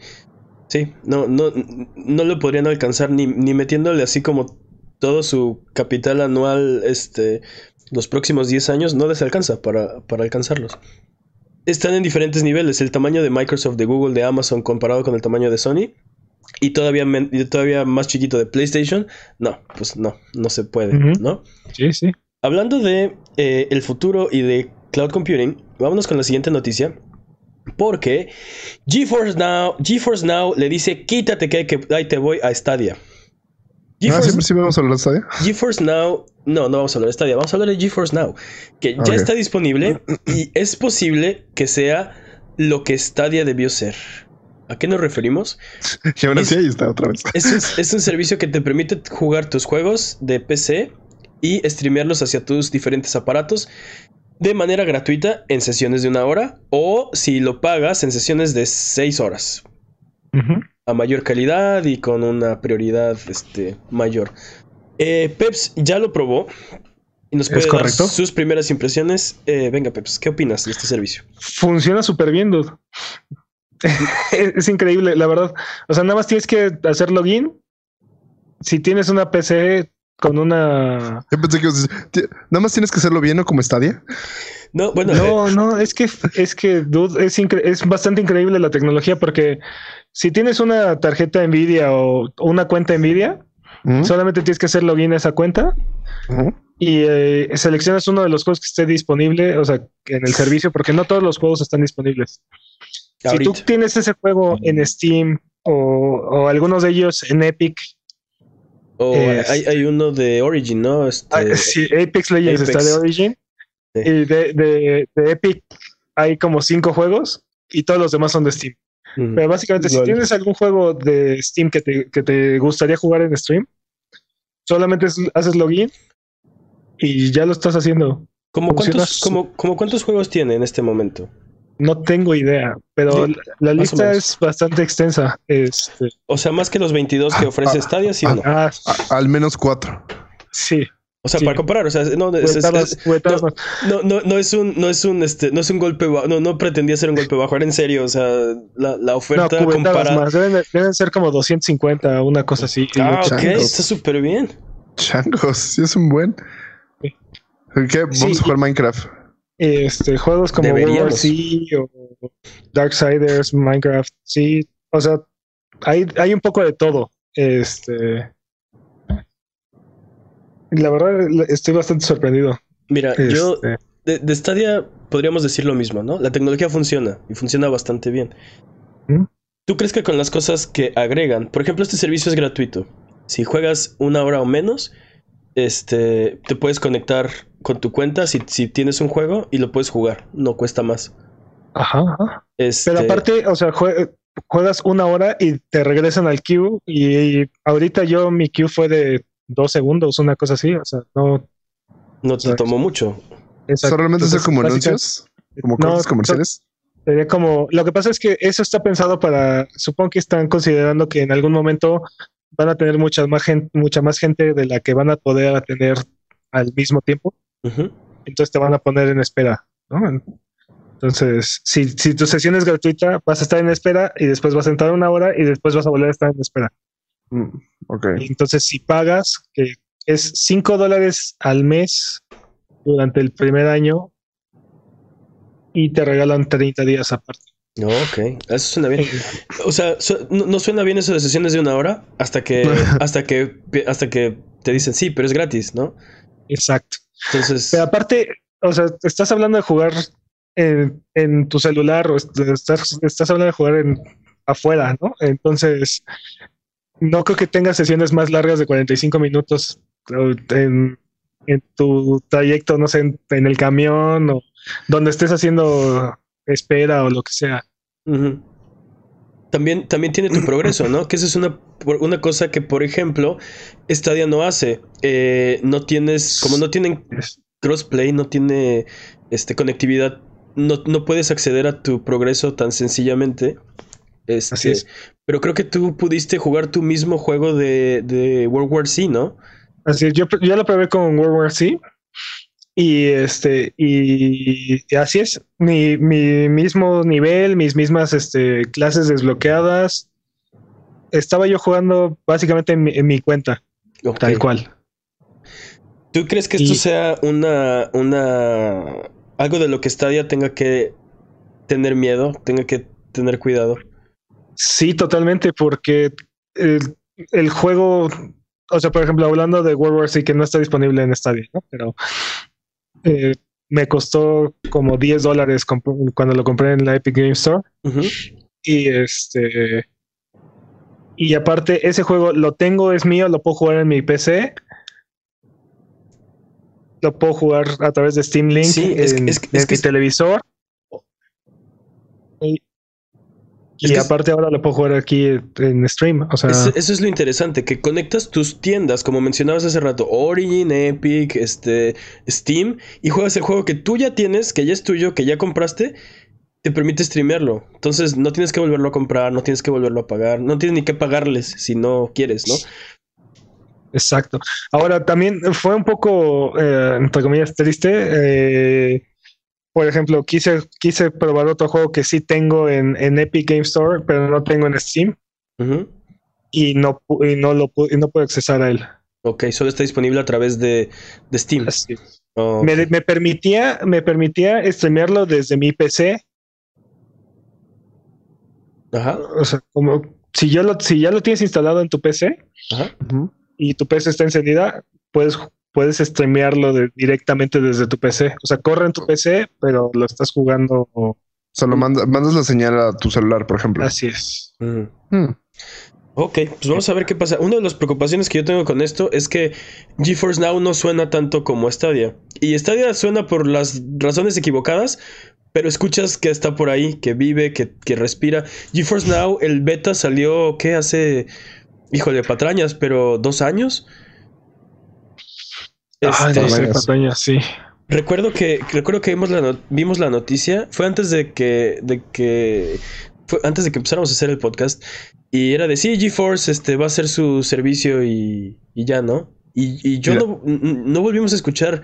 Sí, no, no, no lo podrían alcanzar ni, ni metiéndole así como todo su capital anual, este, los próximos 10 años, no les alcanza para, para alcanzarlos. Están en diferentes niveles. El tamaño de Microsoft, de Google, de Amazon comparado con el tamaño de Sony. Y todavía, todavía más chiquito de PlayStation. No, pues no, no se puede. ¿no? Sí, sí. Hablando de eh, el futuro y de cloud computing, vámonos con la siguiente noticia. Porque GeForce Now, GeForce Now le dice, quítate que, ahí te voy a Stadia. Ah, GeForce, siempre sí vamos a hablar de Stadia. GeForce Now, no, no vamos a hablar de Stadia, vamos a hablar de GeForce Now, que ya está disponible y es posible que sea lo que Stadia debió ser. ¿A qué nos referimos? Y ahora Es- sí, ahí está otra vez. Es un, es un servicio que te permite jugar tus juegos de PC y streamearlos hacia tus diferentes aparatos de manera gratuita en sesiones de una hora o si lo pagas en sesiones de seis horas a mayor calidad y con una prioridad este, mayor. Eh, Peps ya lo probó y nos puede dar sus primeras impresiones. Eh, venga, Peps, ¿qué opinas de este servicio? Funciona súper bien, dude. es increíble, la verdad. O sea, nada más tienes que hacer login. Si tienes una PC con una Yo pensé que ibas a decir, "Ti- nada más tienes que hacerlo bien, ¿no? Como Stadia. No, bueno, eh, No, no, es que es que dude, es, bastante increíble la tecnología porque si tienes una tarjeta Nvidia o una cuenta Nvidia, solamente tienes que hacer login a esa cuenta y eh, seleccionas uno de los juegos que esté disponible, o sea, en el servicio, porque no todos los juegos están disponibles. Si ahorita. tú tienes ese juego en Steam o, o algunos de ellos en Epic, O es- hay, hay uno de Origin, ¿no? Este, ah, sí, Apex Legends Apex. está de Origin Sí. y de, de- de Epic hay como cinco juegos y todos los demás son de Steam. Pero básicamente, si tienes algún juego de Steam que te, que te gustaría jugar en stream, solamente es- haces login y ya lo estás haciendo. ¿Cómo cuántos, como, como cuántos juegos tiene en este momento? No tengo idea, pero Sí, la- lista es bastante extensa. Este, O sea, más que los 22 que ofrece Stadia, ¿sí o no? ah, A- al menos cuatro. sí. O sea, sí. para comparar, o sea, no, es- no, no, no, no es un, no es un, este, no es un golpe bajo, no, no pretendía ser un golpe bajo, era en serio, o sea, la, la No, oferta cubetadas comparada. más. Deben, de- deben ser como 250, una cosa así. Ah, ok, changos. está súper bien. Changos, sí es un buen. ¿Qué? Vamos Sí. a jugar Minecraft. Este, juegos como World. Z o Darksiders, Minecraft, sí. O sea, hay, hay un poco de todo. Este. La verdad, estoy bastante sorprendido. Mira, yo Este, de, de Stadia podríamos decir lo mismo, ¿no? La tecnología funciona y funciona bastante bien. ¿Mm? ¿Tú crees que con las cosas que agregan, por ejemplo, este servicio es gratuito? Si juegas una hora o menos, este, te puedes conectar con tu cuenta si, si tienes un juego y lo puedes jugar, no cuesta más. Ajá, ajá. Este, Pero aparte, o sea, jue- juegas una hora y te regresan al queue. Y, y ahorita yo, mi queue fue de dos segundos, una cosa así. O sea, no. no te tomó mucho. exacto. ¿Solamente Entonces, como anuncios? ¿Como no, cortes comerciales? Sería como, lo que pasa es que eso está pensado para, supongo que están considerando que en algún momento van a tener mucha más gente, mucha más gente de la que van a poder atender al mismo tiempo. Entonces te van a poner en espera, ¿no? Entonces, si, si tu sesión es gratuita, vas a estar en espera y después vas a entrar una hora y después vas a volver a estar en espera. Mm, Entonces, si pagas, que es 5 dólares al mes durante el primer año y te regalan 30 días aparte. No, ok, eso suena bien. O sea, su- no, no suena bien eso de sesiones de una hora hasta que, hasta que, hasta que te dicen sí, pero es gratis, ¿no? Exacto. Entonces, Pero aparte, o sea, estás hablando de jugar en, en tu celular o est- estás, estás hablando de jugar en afuera, ¿no? Entonces, no creo que tengas sesiones más largas de 45 minutos en, en tu trayecto, no sé, en, en el camión o donde estés haciendo espera o lo que sea. También, también tiene tu progreso, ¿no? Que esa es una, por- una cosa que, por ejemplo, Stadia no hace. Eh, no tienes, como no tienen crossplay, no tiene este, conectividad, no, no puedes acceder a tu progreso tan sencillamente. Este, Así es. Pero creo que tú pudiste jugar tu mismo juego de, de World War Z, ¿no? Así es, yo, yo lo probé con World War Z y este y, así es, mi, mi mismo nivel, mis mismas este, clases desbloqueadas. Estaba yo jugando básicamente en mi, en mi cuenta, tal cual. ¿Tú crees que esto Y- sea una, una, algo de lo que Stadia tenga que tener miedo, tenga que tener cuidado? Sí, totalmente, porque el, el juego, o sea, por ejemplo, hablando de World War Z, que no está disponible en Stadia, ¿no? Pero eh, me costó como 10 dólares cuando lo compré en la Epic Game Store. Y este. Y aparte, ese juego lo tengo, es mío, lo puedo jugar en mi PC. Lo puedo jugar a través de Steam Link Sí, en, es en mi televisor. Y, Es y aparte ahora lo puedo jugar aquí en stream. O sea, Eso, eso es lo interesante, que conectas tus tiendas, como mencionabas hace rato, Origin, Epic, este, Steam, y juegas el juego que tú ya tienes, que ya es tuyo, que ya compraste, te permite streamearlo. Entonces no tienes que volverlo a comprar, no tienes que volverlo a pagar, no tienes ni que pagarles si no quieres, ¿no? exacto. Ahora también fue un poco, eh, entre comillas, triste. eh, por ejemplo, quise, quise probar otro juego que sí tengo en, en Epic Game Store, pero no tengo en Steam. Y no, y no lo y no puedo accesar a él. Ok, solo está disponible a través de, de Steam. Así Me, me permitía, me permitía streamearlo desde mi PC. Ajá, O sea, como si yo lo, si ya lo tienes instalado en tu PC ajá. Y tu PC está encendida, puedes, puedes streamearlo de- directamente desde tu PC. O sea, corre en tu PC, pero lo estás jugando Solo manda- mandas la señal a tu celular, por ejemplo. así es. Ujú. Hmm. Ok, pues vamos a ver qué pasa. Una de las preocupaciones que yo tengo con esto es que GeForce Now no suena tanto como Stadia. Y Stadia suena por las razones equivocadas, pero escuchas que está por ahí, que vive, que, que respira. GeForce Now, el beta salió, ¿qué? Hace, híjole, patrañas, pero dos años. Ay, Este, no. Pataña, sí. Recuerdo que recuerdo que vimos la, no- vimos la noticia. Fue antes de que de que fue antes de que empezáramos a hacer el podcast y era de sí GeForce este va a hacer su servicio y, y ya no. Y, y yo no, no volvimos a escuchar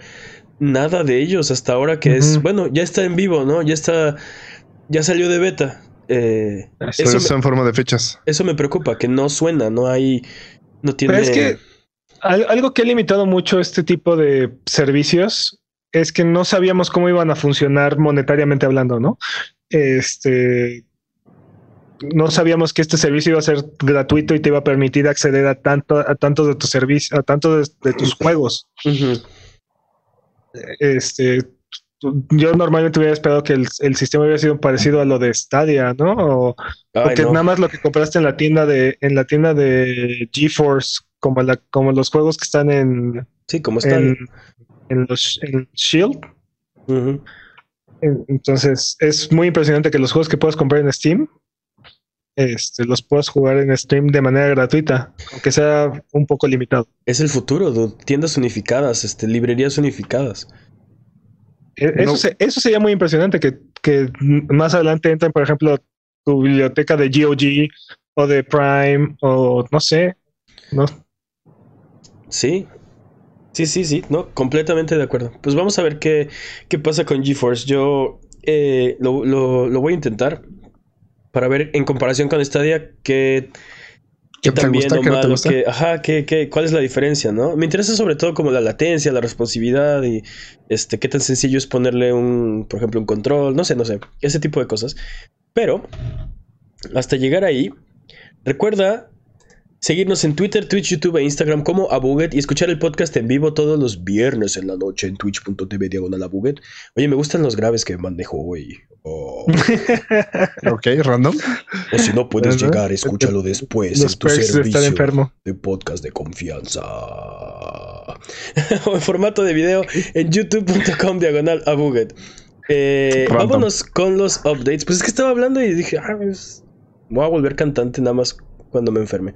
nada de ellos hasta ahora que es bueno ya está en vivo, ¿no? Ya está ya salió de beta. Eh, eso, está me, en forma de fechas. eso me preocupa que no suena, no hay no tiene. Pero es que algo que ha limitado mucho este tipo de servicios es que no sabíamos cómo iban a funcionar monetariamente hablando, ¿no? Este, no sabíamos que este servicio iba a ser gratuito y te iba a permitir acceder a tanto a tantos de tus servicios, a tantos de, tus juegos. Este, yo normalmente hubiera esperado que el, sistema hubiera sido parecido a lo de Stadia, ¿no? O, porque nada más lo que compraste en la tienda de en la tienda de GeForce, como la como los juegos que están en sí, como están en, los en Shield. Entonces es muy impresionante que los juegos que puedas comprar en Steam este, los puedas jugar en stream de manera gratuita, aunque sea un poco limitado. Es el futuro, tiendas unificadas, este, librerías unificadas. E, eso, eso sería muy impresionante, que, que, más adelante entren, por ejemplo, tu biblioteca de GOG o de Prime o no sé, ¿no? Sí, sí, sí, sí, no, completamente de acuerdo. Pues vamos a ver qué, qué pasa con GeForce. Yo eh, lo, lo, lo voy a intentar para ver en comparación con Stadia que, que también gusta, o malo, que, ajá, que, que, cuál es la diferencia, ¿no? Me interesa sobre todo como la latencia, la responsividad y este qué tan sencillo es ponerle un, por ejemplo, un control, no sé, no sé, ese tipo de cosas. Pero hasta llegar ahí, recuerda Seguirnos en Twitter, Twitch, YouTube e Instagram como Abuget y escuchar el podcast en vivo todos los viernes en la noche en twitch.tv diagonal Abuget. Oye, me gustan los graves que manejo hoy. Oh. ok, random. O si no puedes llegar, escúchalo después en tu servicio de podcast de confianza. o en formato de video en youtube.com diagonal Abuget. Eh, vámonos con los updates. Pues es que estaba hablando y dije, ah, pues, voy a volver cantante nada más cuando me enferme.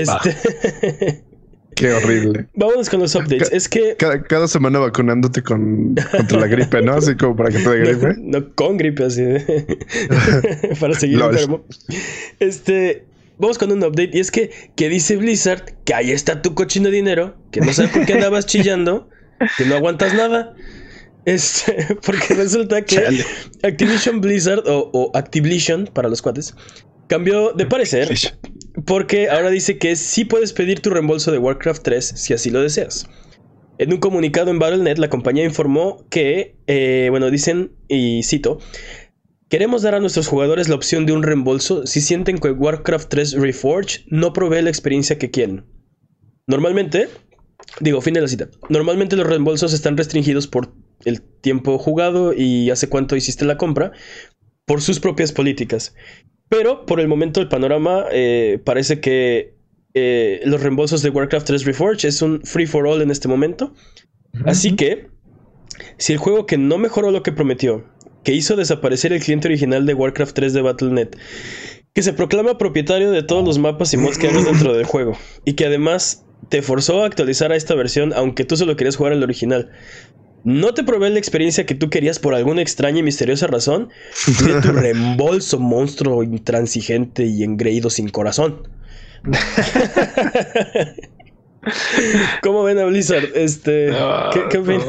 Este. Qué horrible. Vámonos con los updates. es que. Cada, semana vacunándote con, contra la gripe, ¿no? Así como para que te dé gripe. No, con gripe, así. para seguir enfermo. Este. Vamos con un update. Y es que, que dice Blizzard que ahí está tu cochino dinero. Que no sabes por qué andabas chillando. Que no aguantas nada. Este, porque resulta que Activision Blizzard o, o Activision para los cuates cambió de parecer porque ahora dice que sí puedes pedir tu reembolso de Warcraft 3 si así lo deseas. En un comunicado en Battle.net, la compañía informó que, eh, bueno, dicen, y cito, Queremos dar a nuestros jugadores la opción de un reembolso si sienten que Warcraft 3 Reforged no provee la experiencia que quieren. Normalmente, digo, fin de la cita, normalmente los reembolsos están restringidos por el tiempo jugado y hace cuánto hiciste la compra, por sus propias políticas. Pero por el momento el panorama eh, parece que eh, los reembolsos de Warcraft 3 Reforged es un free for all en este momento. Así que, si el juego que no mejoró lo que prometió, que hizo desaparecer el cliente original de Warcraft 3 de Battle.net, que se proclama propietario de todos los mapas y mods que hay dentro del juego, y que además te forzó a actualizar a esta versión aunque tú solo querías jugar al original, no te provee la experiencia que tú querías por alguna extraña y misteriosa razón, de tu reembolso, monstruo intransigente y engreído sin corazón. ¿Cómo ven a Blizzard? Este, ¿qué, qué opinan?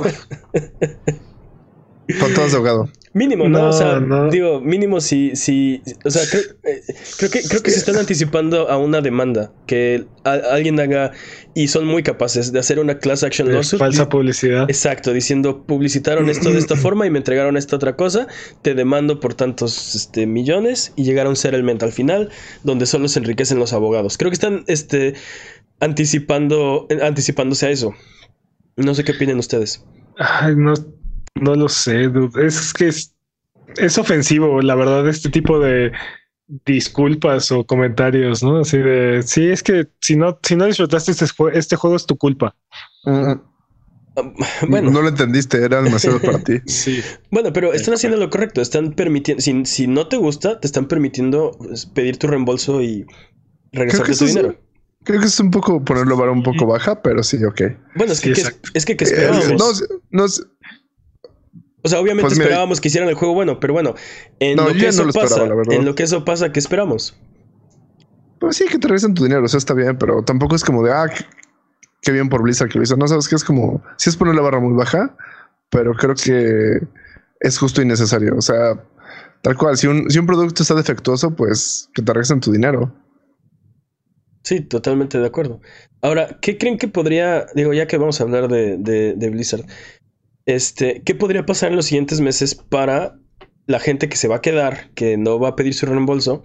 todos ahogado. Mínimo, ¿no? o sea, digo, mínimo si, si, o sea, eh, creo, que, creo que se están anticipando a una demanda que alguien haga y son muy capaces de hacer una class action lawsuit. Falsa publicidad. Exacto, diciendo publicitaron esto de esta forma y me entregaron esta otra cosa, te demando por tantos este, millones y llegar a un settlement al final donde solo se enriquecen los abogados. Creo que están este, anticipando, anticipándose a eso. No sé qué opinan ustedes. Ay, no, no lo sé, Es que es, ofensivo, la verdad, este tipo de disculpas o comentarios, ¿no? Así de, sí, es que si no, si no disfrutaste este, este juego es tu culpa. Bueno. No lo entendiste, era demasiado para ti. Sí. Bueno, pero están haciendo lo correcto. Están permitiendo, si, si no te gusta, te están permitiendo pues, pedir tu reembolso y regresarte tu dinero. creo que es un poco ponerlo para un poco baja, pero sí, ok. Bueno, es que, es, que, ¿qué eh, esperábamos? no, o sea, obviamente pues esperábamos que hicieran el juego bueno, pero bueno, en lo que eso pasa, en lo que eso pasa, ¿qué esperamos? Pues sí, que te regresen tu dinero, o sea, está bien, pero tampoco es como de, ah, qué, bien por Blizzard que lo hizo. No sabes que es como, sí es poner la barra muy baja, pero creo que es justo y necesario. O sea, tal cual, si un, si un producto está defectuoso, pues que te regresen tu dinero. Sí, totalmente de acuerdo. Ahora, ¿qué creen que podría, digo, ya que vamos a hablar de, de Blizzard, Este, ¿qué podría pasar en los siguientes meses para la gente que se va a quedar, que no va a pedir su reembolso,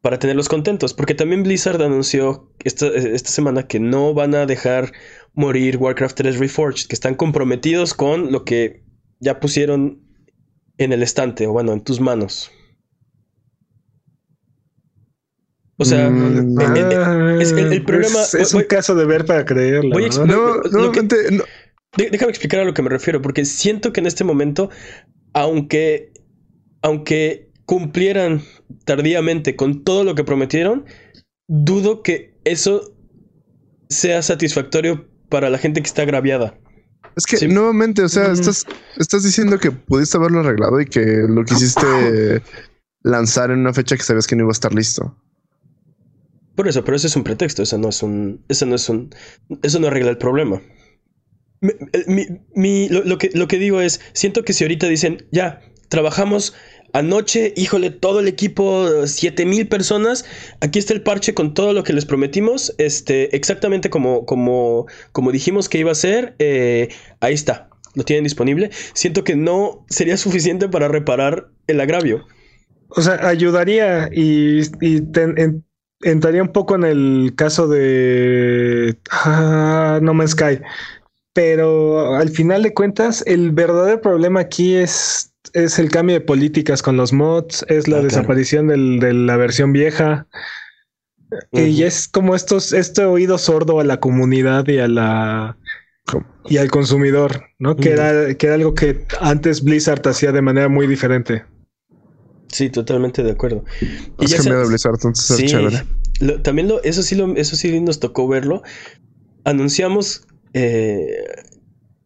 para tenerlos contentos? Porque también Blizzard anunció esta, esta semana que no van a dejar morir Warcraft 3 Reforged, que están comprometidos con lo que ya pusieron en el estante, o bueno, en tus manos. O sea, Mm, eh, eh, eh, es el, el problema. Es, es voy- un caso de ver para creerlo. voy a ¿no? lo que- no. De- déjame explicar a lo que me refiero, porque siento que en este momento, aunque, aunque cumplieran tardíamente con todo lo que prometieron, dudo que eso sea satisfactorio para la gente que está agraviada. Es que Sí. nuevamente, o sea, estás, estás diciendo que pudiste haberlo arreglado y que lo quisiste lanzar en una fecha que sabías que no iba a estar listo. Por eso, pero ese es un pretexto, eso no es un. Eso no es un. Eso no arregla el problema. El- mi- lo, que, digo es, siento que si ahorita dicen, ya, trabajamos anoche, híjole, todo el equipo, 7000 personas, aquí está el parche con todo lo que les prometimos, este, exactamente como, como, como dijimos que iba a ser, eh, ahí está, lo tienen disponible. Siento que no sería suficiente para reparar el agravio. O sea, ayudaría y, entraría un poco en el caso de ah, No Man's Sky. Pero al final de cuentas, el verdadero problema aquí es, es el cambio de políticas con los mods, es la Ah, claro. desaparición del- de la versión vieja. Y es como estos, este oído sordo a la comunidad y a la y al consumidor, ¿no? Que Ujú. era, que era algo que antes Blizzard hacía de manera muy diferente. Sí, totalmente de acuerdo. Y Has ya cambiado se- de Blizzard, entonces Sí, es chévere. lo- también lo, eso sí lo, eso sí nos tocó verlo. Anunciamos eh,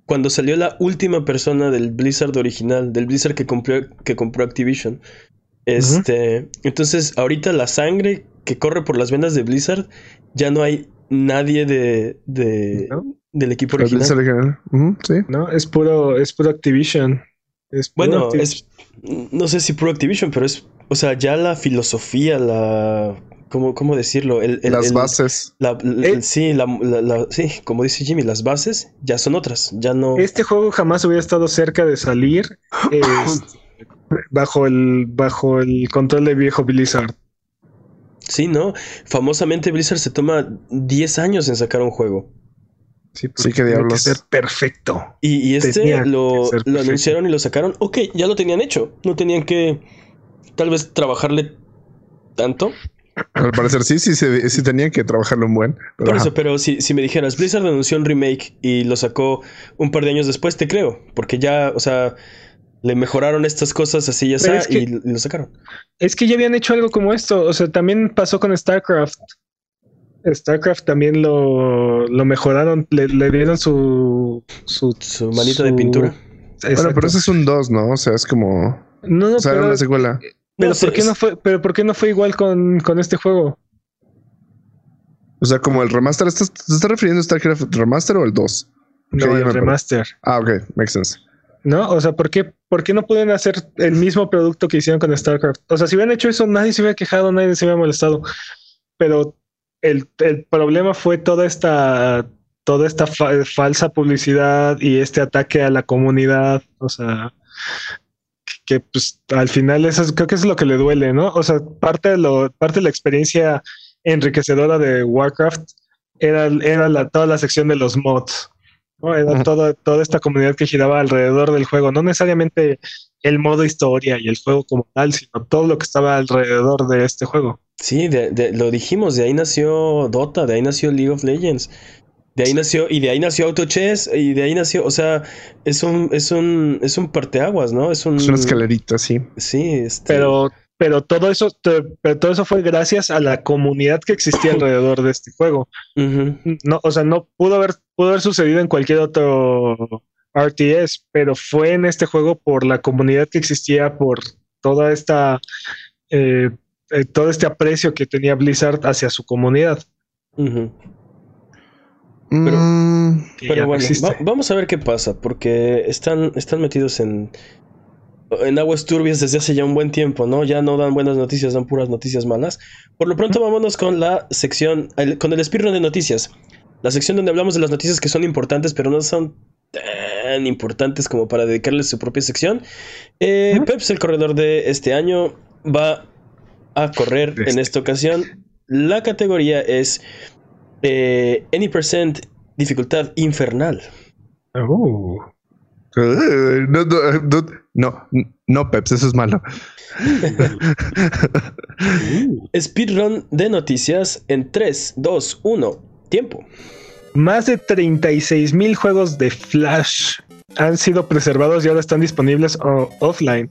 cuando salió la última persona del Blizzard original, del Blizzard que compró, que compró Activision. Este, entonces ahorita la sangre que corre por las venas de Blizzard ya no hay nadie de, de- ¿no? del equipo La original. Blizzard original. Sí. ¿no? Es puro, es puro Activision. Es puro Bueno, Activision. es no sé si Pro Activision, pero es, o sea, ya la filosofía, la ¿cómo, cómo decirlo? El, el- Las el- bases. La- la- Eh. sí, la- la- la- sí, como dice Jimmy, las bases ya son otras, ya no. Este juego jamás hubiera estado cerca de salir es- bajo el bajo el control de viejo Blizzard. Sí, ¿no? Famosamente Blizzard se toma 10 años en sacar un juego. Sí, Sí, que diablos. ser perfecto. Y, y este que lo, lo anunciaron y lo sacaron. Ok, ya lo tenían hecho. No tenían que tal vez trabajarle tanto. Al parecer sí, sí, sí, sí tenían que trabajarlo un buen. pero Por ajá. eso, pero si, si me dijeras, Blizzard anunció un remake y lo sacó un par de años después, te creo. Porque ya, o sea, le mejoraron estas cosas así ya sea es que- y, lo sacaron. Es que ya habían hecho algo como esto. O sea, también pasó con StarCraft. StarCraft también lo, lo mejoraron, le, le dieron su, su, Su manita de pintura. Bueno, pero ese es un 2, ¿no? O sea, es como. No, no, O sea, era pero, una secuela. Pero No ¿por qué es- no fue, pero ¿por qué no fue igual con, con este juego? O sea, como el remaster. ¿Estás, ¿Te estás refiriendo a StarCraft Remaster o el 2? No, el remaster. Ah, ok, makes sense. ¿No? O sea, ¿por qué, ¿por qué no pueden hacer el mismo producto que hicieron con StarCraft? O sea, si hubieran hecho eso, nadie se hubiera quejado, nadie se hubiera molestado. Pero el, el problema fue toda esta, toda esta fa- falsa publicidad y este ataque a la comunidad. O sea, que pues al final eso es- creo que es lo que le duele, ¿no? O sea, parte de lo, parte de la experiencia enriquecedora de Warcraft era, era la, toda la sección de los mods. ¿no? Era toda, toda esta comunidad que giraba alrededor del juego, no necesariamente el modo historia y el juego como tal, sino todo lo que estaba alrededor de este juego. Sí, de- de- lo dijimos, de ahí nació Dota, de ahí nació League of Legends, de ahí nació, y de ahí nació Auto Chess, y de ahí nació, o sea, es un, es un, es un parteaguas, ¿no? Es un. Es una escalerita, sí. Sí, este, Pero, pero todo eso, te- pero todo eso fue gracias a la comunidad que existía alrededor de este juego. No, o sea, no pudo haber, pudo haber sucedido en cualquier otro RTS, pero fue en este juego por la comunidad que existía, por toda esta, eh, eh, todo este aprecio que tenía Blizzard hacia su comunidad. ujú. Pero, que Pero no bueno, va- vamos a ver qué pasa, porque están, están metidos en, en aguas turbias desde hace ya un buen tiempo, ¿no? Ya no dan buenas noticias, dan puras noticias malas. Por lo pronto, vámonos con la sección, el- con el speedrun de noticias. La sección donde hablamos de las noticias que son importantes, pero no son tan importantes como para dedicarles su propia sección. Eh, Peps, el corredor de este año, va a correr en Este. esta ocasión. La categoría es eh, Any Percent Dificultad Infernal. Uh, Eh, No, no, no, no, no, Peps, eso es malo. Speedrun de noticias en 3, 2, 1. Tiempo. Más de 36 mil juegos de Flash han sido preservados y ahora están disponibles offline.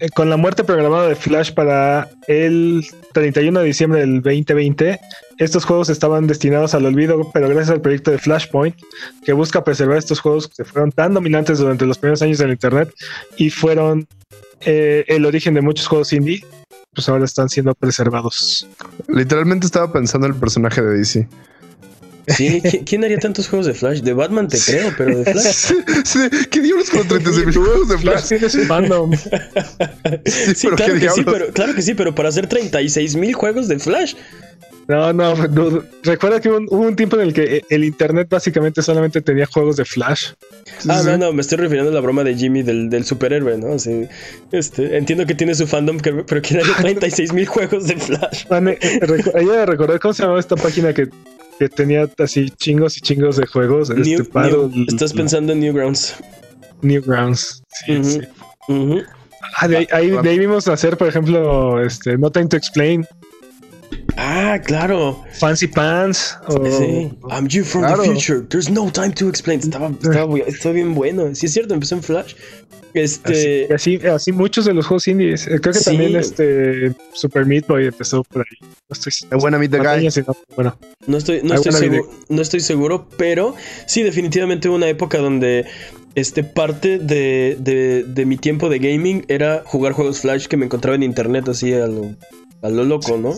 Eh, Con la muerte programada de Flash para el 31 de diciembre del 2020, estos juegos estaban destinados al olvido, pero gracias al proyecto de Flashpoint, que busca preservar estos juegos que fueron tan dominantes durante los primeros años del Internet y fueron eh, el origen de muchos juegos indie, pues ahora están siendo preservados. Literalmente estaba pensando en el personaje de DC. Sí, ¿qui- ¿quién haría tantos juegos de Flash? De Batman te creo, pero de Flash. Sí, ¿Qué diablos con 36 mil juegos de Flash Flash? fandom. Sí, pero claro que sí, pero, claro que sí, pero para hacer 36 mil juegos de Flash. No, no, no, recuerda que hubo un, hubo un tiempo en el que el internet básicamente solamente tenía juegos de Flash. Ah, no, no, me estoy refiriendo a la broma de Jimmy del, del superhéroe, ¿no? Este, entiendo que tiene su fandom, que- pero ¿quién haría 36 mil juegos de Flash? Man, eh, eh, recu- de recordar cómo se llamaba esta página que, que tenía así chingos y chingos de juegos. New- este, Battle- New- estás pensando en Newgrounds. Newgrounds. Sí. Ah, de ahí, ahí- de ahí vimos hacer, por ejemplo, este, No Time to Explain, Ah, claro. Fancy Pants. o- Sí. I'm you from Claro. the future. There's no time to explain. Estaba, estaba, muy- estaba bien bueno. Sí, es cierto, empezó en Flash. Este. Así, así muchos de los juegos indies. Eh, Creo que Sí. también este Super Meat Boy empezó por ahí. No estoy the guy. sino- bueno, No estoy, no, estoy seguro, no estoy seguro, pero sí, definitivamente hubo una época donde este, parte de, de- de mi tiempo de gaming era jugar juegos Flash que me encontraba en internet así a lo, a lo loco, ¿no?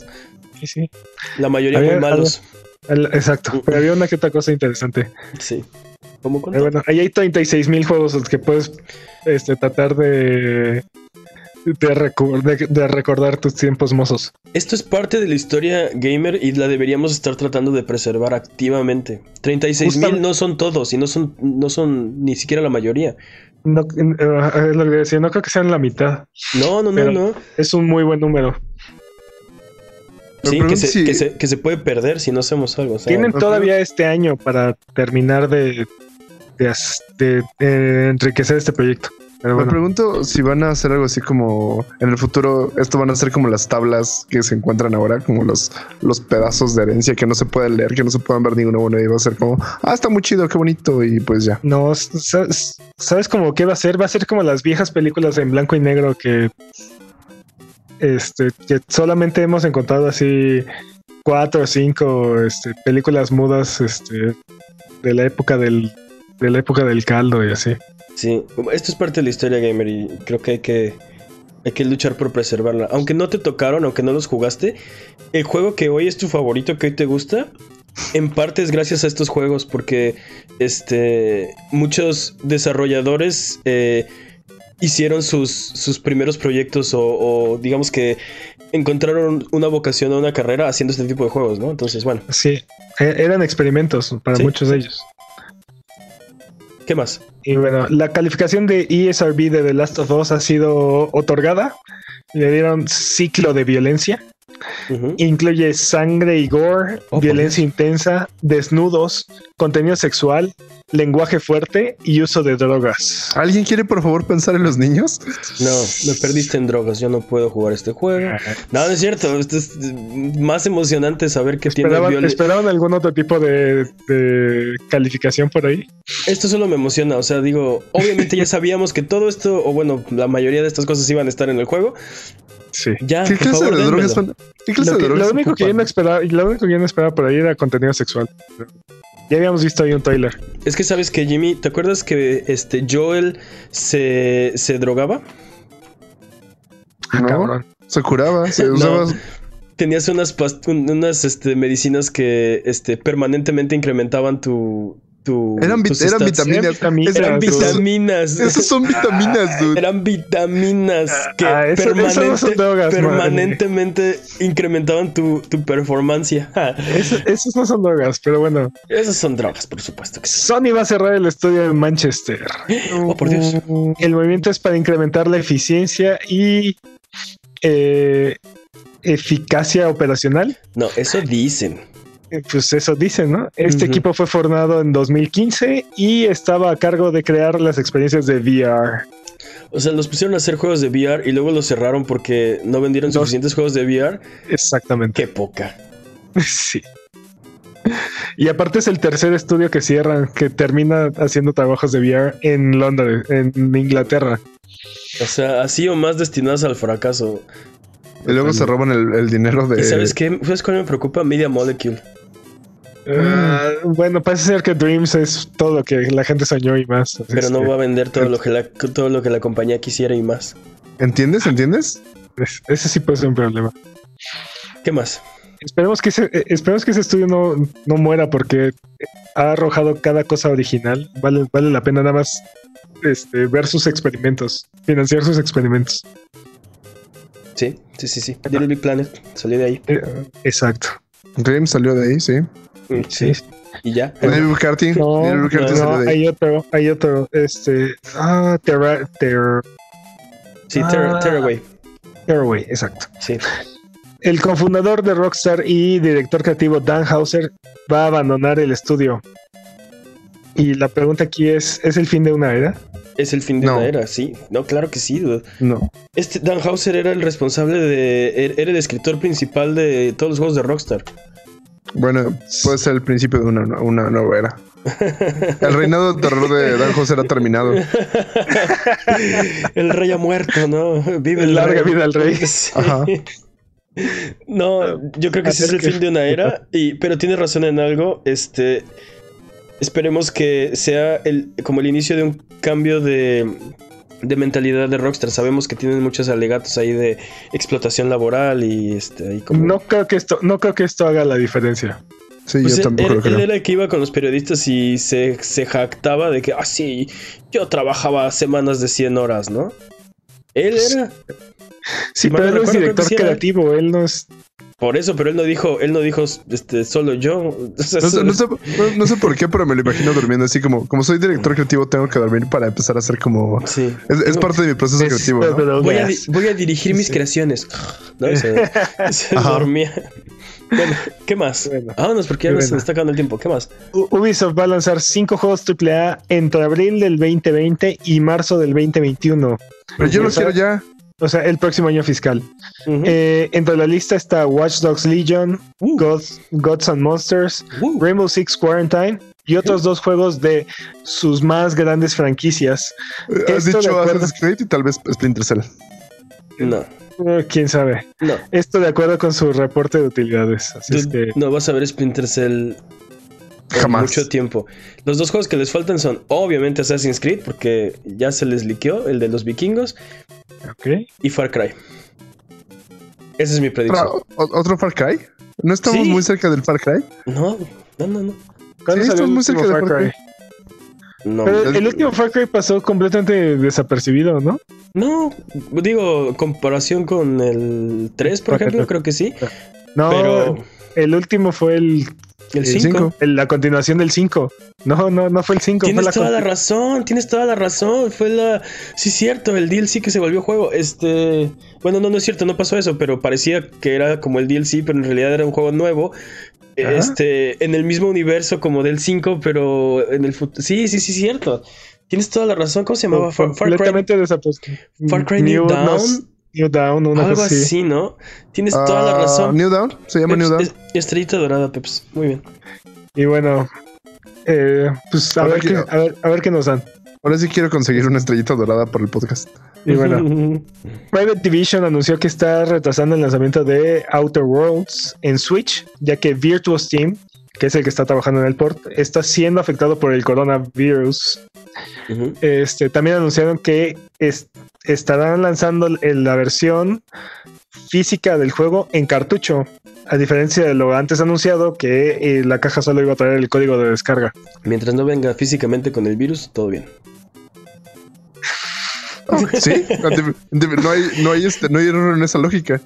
Sí, sí. La mayoría Había- muy malos. El- exacto. Pero había una que otra cosa interesante. Sí. ¿Cómo cuánto? bueno, ahí hay 36 mil juegos los que puedes este, tratar de, de, recu- de- de recordar tus tiempos mozos. Esto es parte de la historia gamer y la deberíamos estar tratando de preservar activamente. 36 mil no son todos y no son, no son ni siquiera la mayoría. No, eh, es lo que decía, no creo que sean la mitad. No, no, no, no. Es un muy buen número. Sí, que se, si- que, se, que se puede perder si no hacemos algo. o sea, Tienen todavía este año para terminar de, de, as- de, enriquecer este proyecto. Pero Me pregunto si van a hacer algo así como en el futuro, esto van a ser como las tablas que se encuentran ahora, como los, los pedazos de herencia que no se pueden leer, que no se pueden ver ninguno bueno y va a ser como, ah, está muy chido, qué bonito y pues ya. no, ¿sabes, ¿sabes cómo qué va a ser? Va a ser como las viejas películas en blanco y negro que, este, que solamente hemos encontrado así cuatro o cinco este, películas mudas este, de la época del de la época del caldo y así. Sí, esto es parte de la historia gamer y creo que hay que, hay que luchar por preservarla. Aunque no te tocaron, aunque no los jugaste, el juego que hoy es tu favorito, que hoy te gusta, en parte es gracias a estos juegos porque este, muchos desarrolladores eh, hicieron sus, sus primeros proyectos o, o digamos que encontraron una vocación o una carrera haciendo este tipo de juegos, ¿no? Entonces, bueno, Sí, e- eran experimentos para Sí. muchos de ellos. ¿qué más? Y bueno, la calificación de ESRB de The Last of Us ha sido otorgada. Le dieron ciclo de violencia. Incluye sangre y gore, Oh, violencia intensa, desnudos, contenido sexual, lenguaje fuerte y uso de drogas. ¿Alguien quiere por favor pensar en los niños? No, me perdiste en drogas, yo no puedo jugar este juego. No, no es cierto. Esto es más emocionante saber que tiene ¿Esperaban, violen- esperaban algún otro tipo de, de calificación por ahí? Esto solo me emociona. O sea, digo, obviamente ya sabíamos que todo esto, o bueno, la mayoría de estas cosas iban a estar en el juego. Sí. Ya, ¿Qué clase favor, de drogas son? ¿Qué clase Lo, de que- drogas lo único que yo no esperaba, y lo único que yo no esperaba por ahí era contenido sexual. Ya habíamos visto ahí un trailer. Es que sabes que Jimmy, ¿te acuerdas que este Joel se, se drogaba? Ah, No. cabrón. Se curaba, se No. usaba. Tenías unas, unas este, medicinas que este, permanentemente incrementaban tu, tu. Eran, tus eran stats. vitaminas. vitaminas, Eran vitaminas. Esos son vitaminas, dude. Eran vitaminas que Ah, eso- eso no permanente- son drogas, man. permanentemente incrementaban tu, tu performance. Eso- esos no son drogas, pero bueno. Esas son drogas, por supuesto que sí. Sony va a cerrar el estudio en Manchester. Oh, por Dios. El movimiento es para incrementar la eficiencia y eh, eficacia operacional. No, eso dicen. Pues eso dicen, ¿no? Este equipo fue formado en 2015 y estaba a cargo de crear las experiencias de VR. O sea, los pusieron a hacer juegos de VR y luego los cerraron porque no vendieron Dos. suficientes juegos de VR. Exactamente. Qué poca. Sí. Y aparte es el tercer estudio que cierran, que termina haciendo trabajos de VR en Londres, en Inglaterra. O sea, así o más destinados al fracaso. Y luego se roban el, el dinero de. ¿Y sabes qué? ¿Sabes cuál me preocupa? Media Molecule. Ah, bueno, parece ser que Dreams es todo lo que la gente soñó y más. Pero no que va a vender todo lo que la, todo lo que la compañía quisiera y más. ¿Entiendes? ¿Entiendes? es- Ese sí puede ser un problema. ¿Qué más? Esperemos que ese, eh, esperemos que ese estudio no, no muera porque ha arrojado cada cosa original. Vale, vale la pena nada más este, ver sus experimentos, financiar sus experimentos. Sí, sí, sí, sí. Little Big Planet salió de ahí. Eh, exacto. Dream salió de ahí, sí. Sí. Y ya. No, no, hay otro, hay otro, este, ah, Terra, Ter, Sí, Terra- Ah. Terraway. Terraway, exacto. Sí. El cofundador de Rockstar y director creativo Dan Hauser va a abandonar el estudio. Y la pregunta aquí es, ¿es el fin de una era? Es el fin de No. una era, sí. No, claro que sí. dude. No. Este Dan Hauser era el responsable de. er- Era el escritor principal de todos los juegos de Rockstar. Bueno, puede ser el principio de una, una nueva era. El reinado de terror de Dan José ha terminado. el rey ha muerto, ¿no? Vive el Larga rey. vida al rey. Sí. Ajá. No, yo creo que sí es el que- fin de una era, y, pero tiene razón en algo. Este, esperemos que sea el, como el inicio de un cambio de, de mentalidad de Rockstar. Sabemos que tienen muchos alegatos ahí de explotación laboral y este, como. No creo que esto, no creo que esto haga la diferencia. Sí, Pues yo él, tampoco él- lo creo. él era el que iba con los periodistas y se, se jactaba de que, ah, sí, yo trabajaba semanas de 100 horas, ¿no? Él era. Sí, pero no él es creo que director creativo, él no es. Por eso, pero él no dijo, él no dijo, este, solo yo. O sea, No sé, no sé- no- no sé por qué, pero me lo imagino durmiendo así como, como soy director creativo, tengo que dormir para empezar a hacer como. Sí. Es, parte de mi proceso es creativo. Voy a, di- voy a dirigir mis Sí. creaciones. ¿No? Se, se dormía. Bueno, ¿qué más? Bueno. Vámonos porque ya Bueno. se nos está acabando el tiempo. ¿Qué más? Ubisoft va a lanzar cinco juegos AAA entre abril del 2020 y marzo del 2021. Pero yo lo O sea, quiero ya. O sea, el próximo año fiscal. Eh, entre la lista está Watch Dogs Legion, Uh, Gods, Gods and Monsters, uh. Rainbow Six Quarantine y otros dos juegos de sus más grandes franquicias. Eh, Has esto de dicho acuerdo. Assassin's Creed y tal vez Splinter Cell. No, Uh, Quién sabe. no. Esto de acuerdo con su reporte de utilidades. Así es que No vas a ver Splinter Cell en Jamás. mucho tiempo. Los dos juegos que les faltan son obviamente Assassin's Creed, porque ya se les liqueó el de los vikingos, ok. y Far Cry. Esa es mi predicción. Pero, ¿o- ¿Otro Far Cry? ¿No estamos Sí. muy cerca del Far Cry? No, no, no, no. ¿Cuándo Sí, el muy último cerca de Far Far Cry? No, Pero el- el último Far Cry pasó completamente desapercibido, ¿no? no, digo, comparación con el 3, por ejemplo, creo que sí. No, Pero el último fue el, el el 5. cinco. el- la continuación del 5. No, no, no fue el 5. Tienes fue la toda la razón, tienes toda la razón. Fue la. Sí, cierto, el DLC que se volvió juego. Este. Bueno, no, no es cierto, no pasó eso, pero parecía que era como el DLC, pero en realidad era un juego nuevo. Este. En el mismo universo como del 5, pero en el futuro. Sí, sí, sí, cierto. Tienes toda la razón. ¿Cómo se llamaba? Far, Far Cry. Far Cry New, no Dawn. s- New Down, una Algo cosa así. así, ¿no? Tienes toda la Ah, razón. New Down. Se llama New Down. es- estrellita dorada, Peps. Muy bien. Y bueno, eh, pues a Ahora ver, que- qué, a, ver, a ver qué nos dan. Ahora sí quiero conseguir una estrellita dorada por el podcast. Y bueno, Private Division anunció que está retrasando el lanzamiento de Outer Worlds en Switch, ya que Virtuos Team, que es el que está trabajando en el port, está siendo afectado por el coronavirus. Este, también anunciaron que es- estarán lanzando la versión física del juego en cartucho. A diferencia de lo antes anunciado, que eh, la caja solo iba a traer el código de descarga. Mientras no venga físicamente con el virus, todo bien. Sí, no hay, no hay, este, no hay error en esa lógica.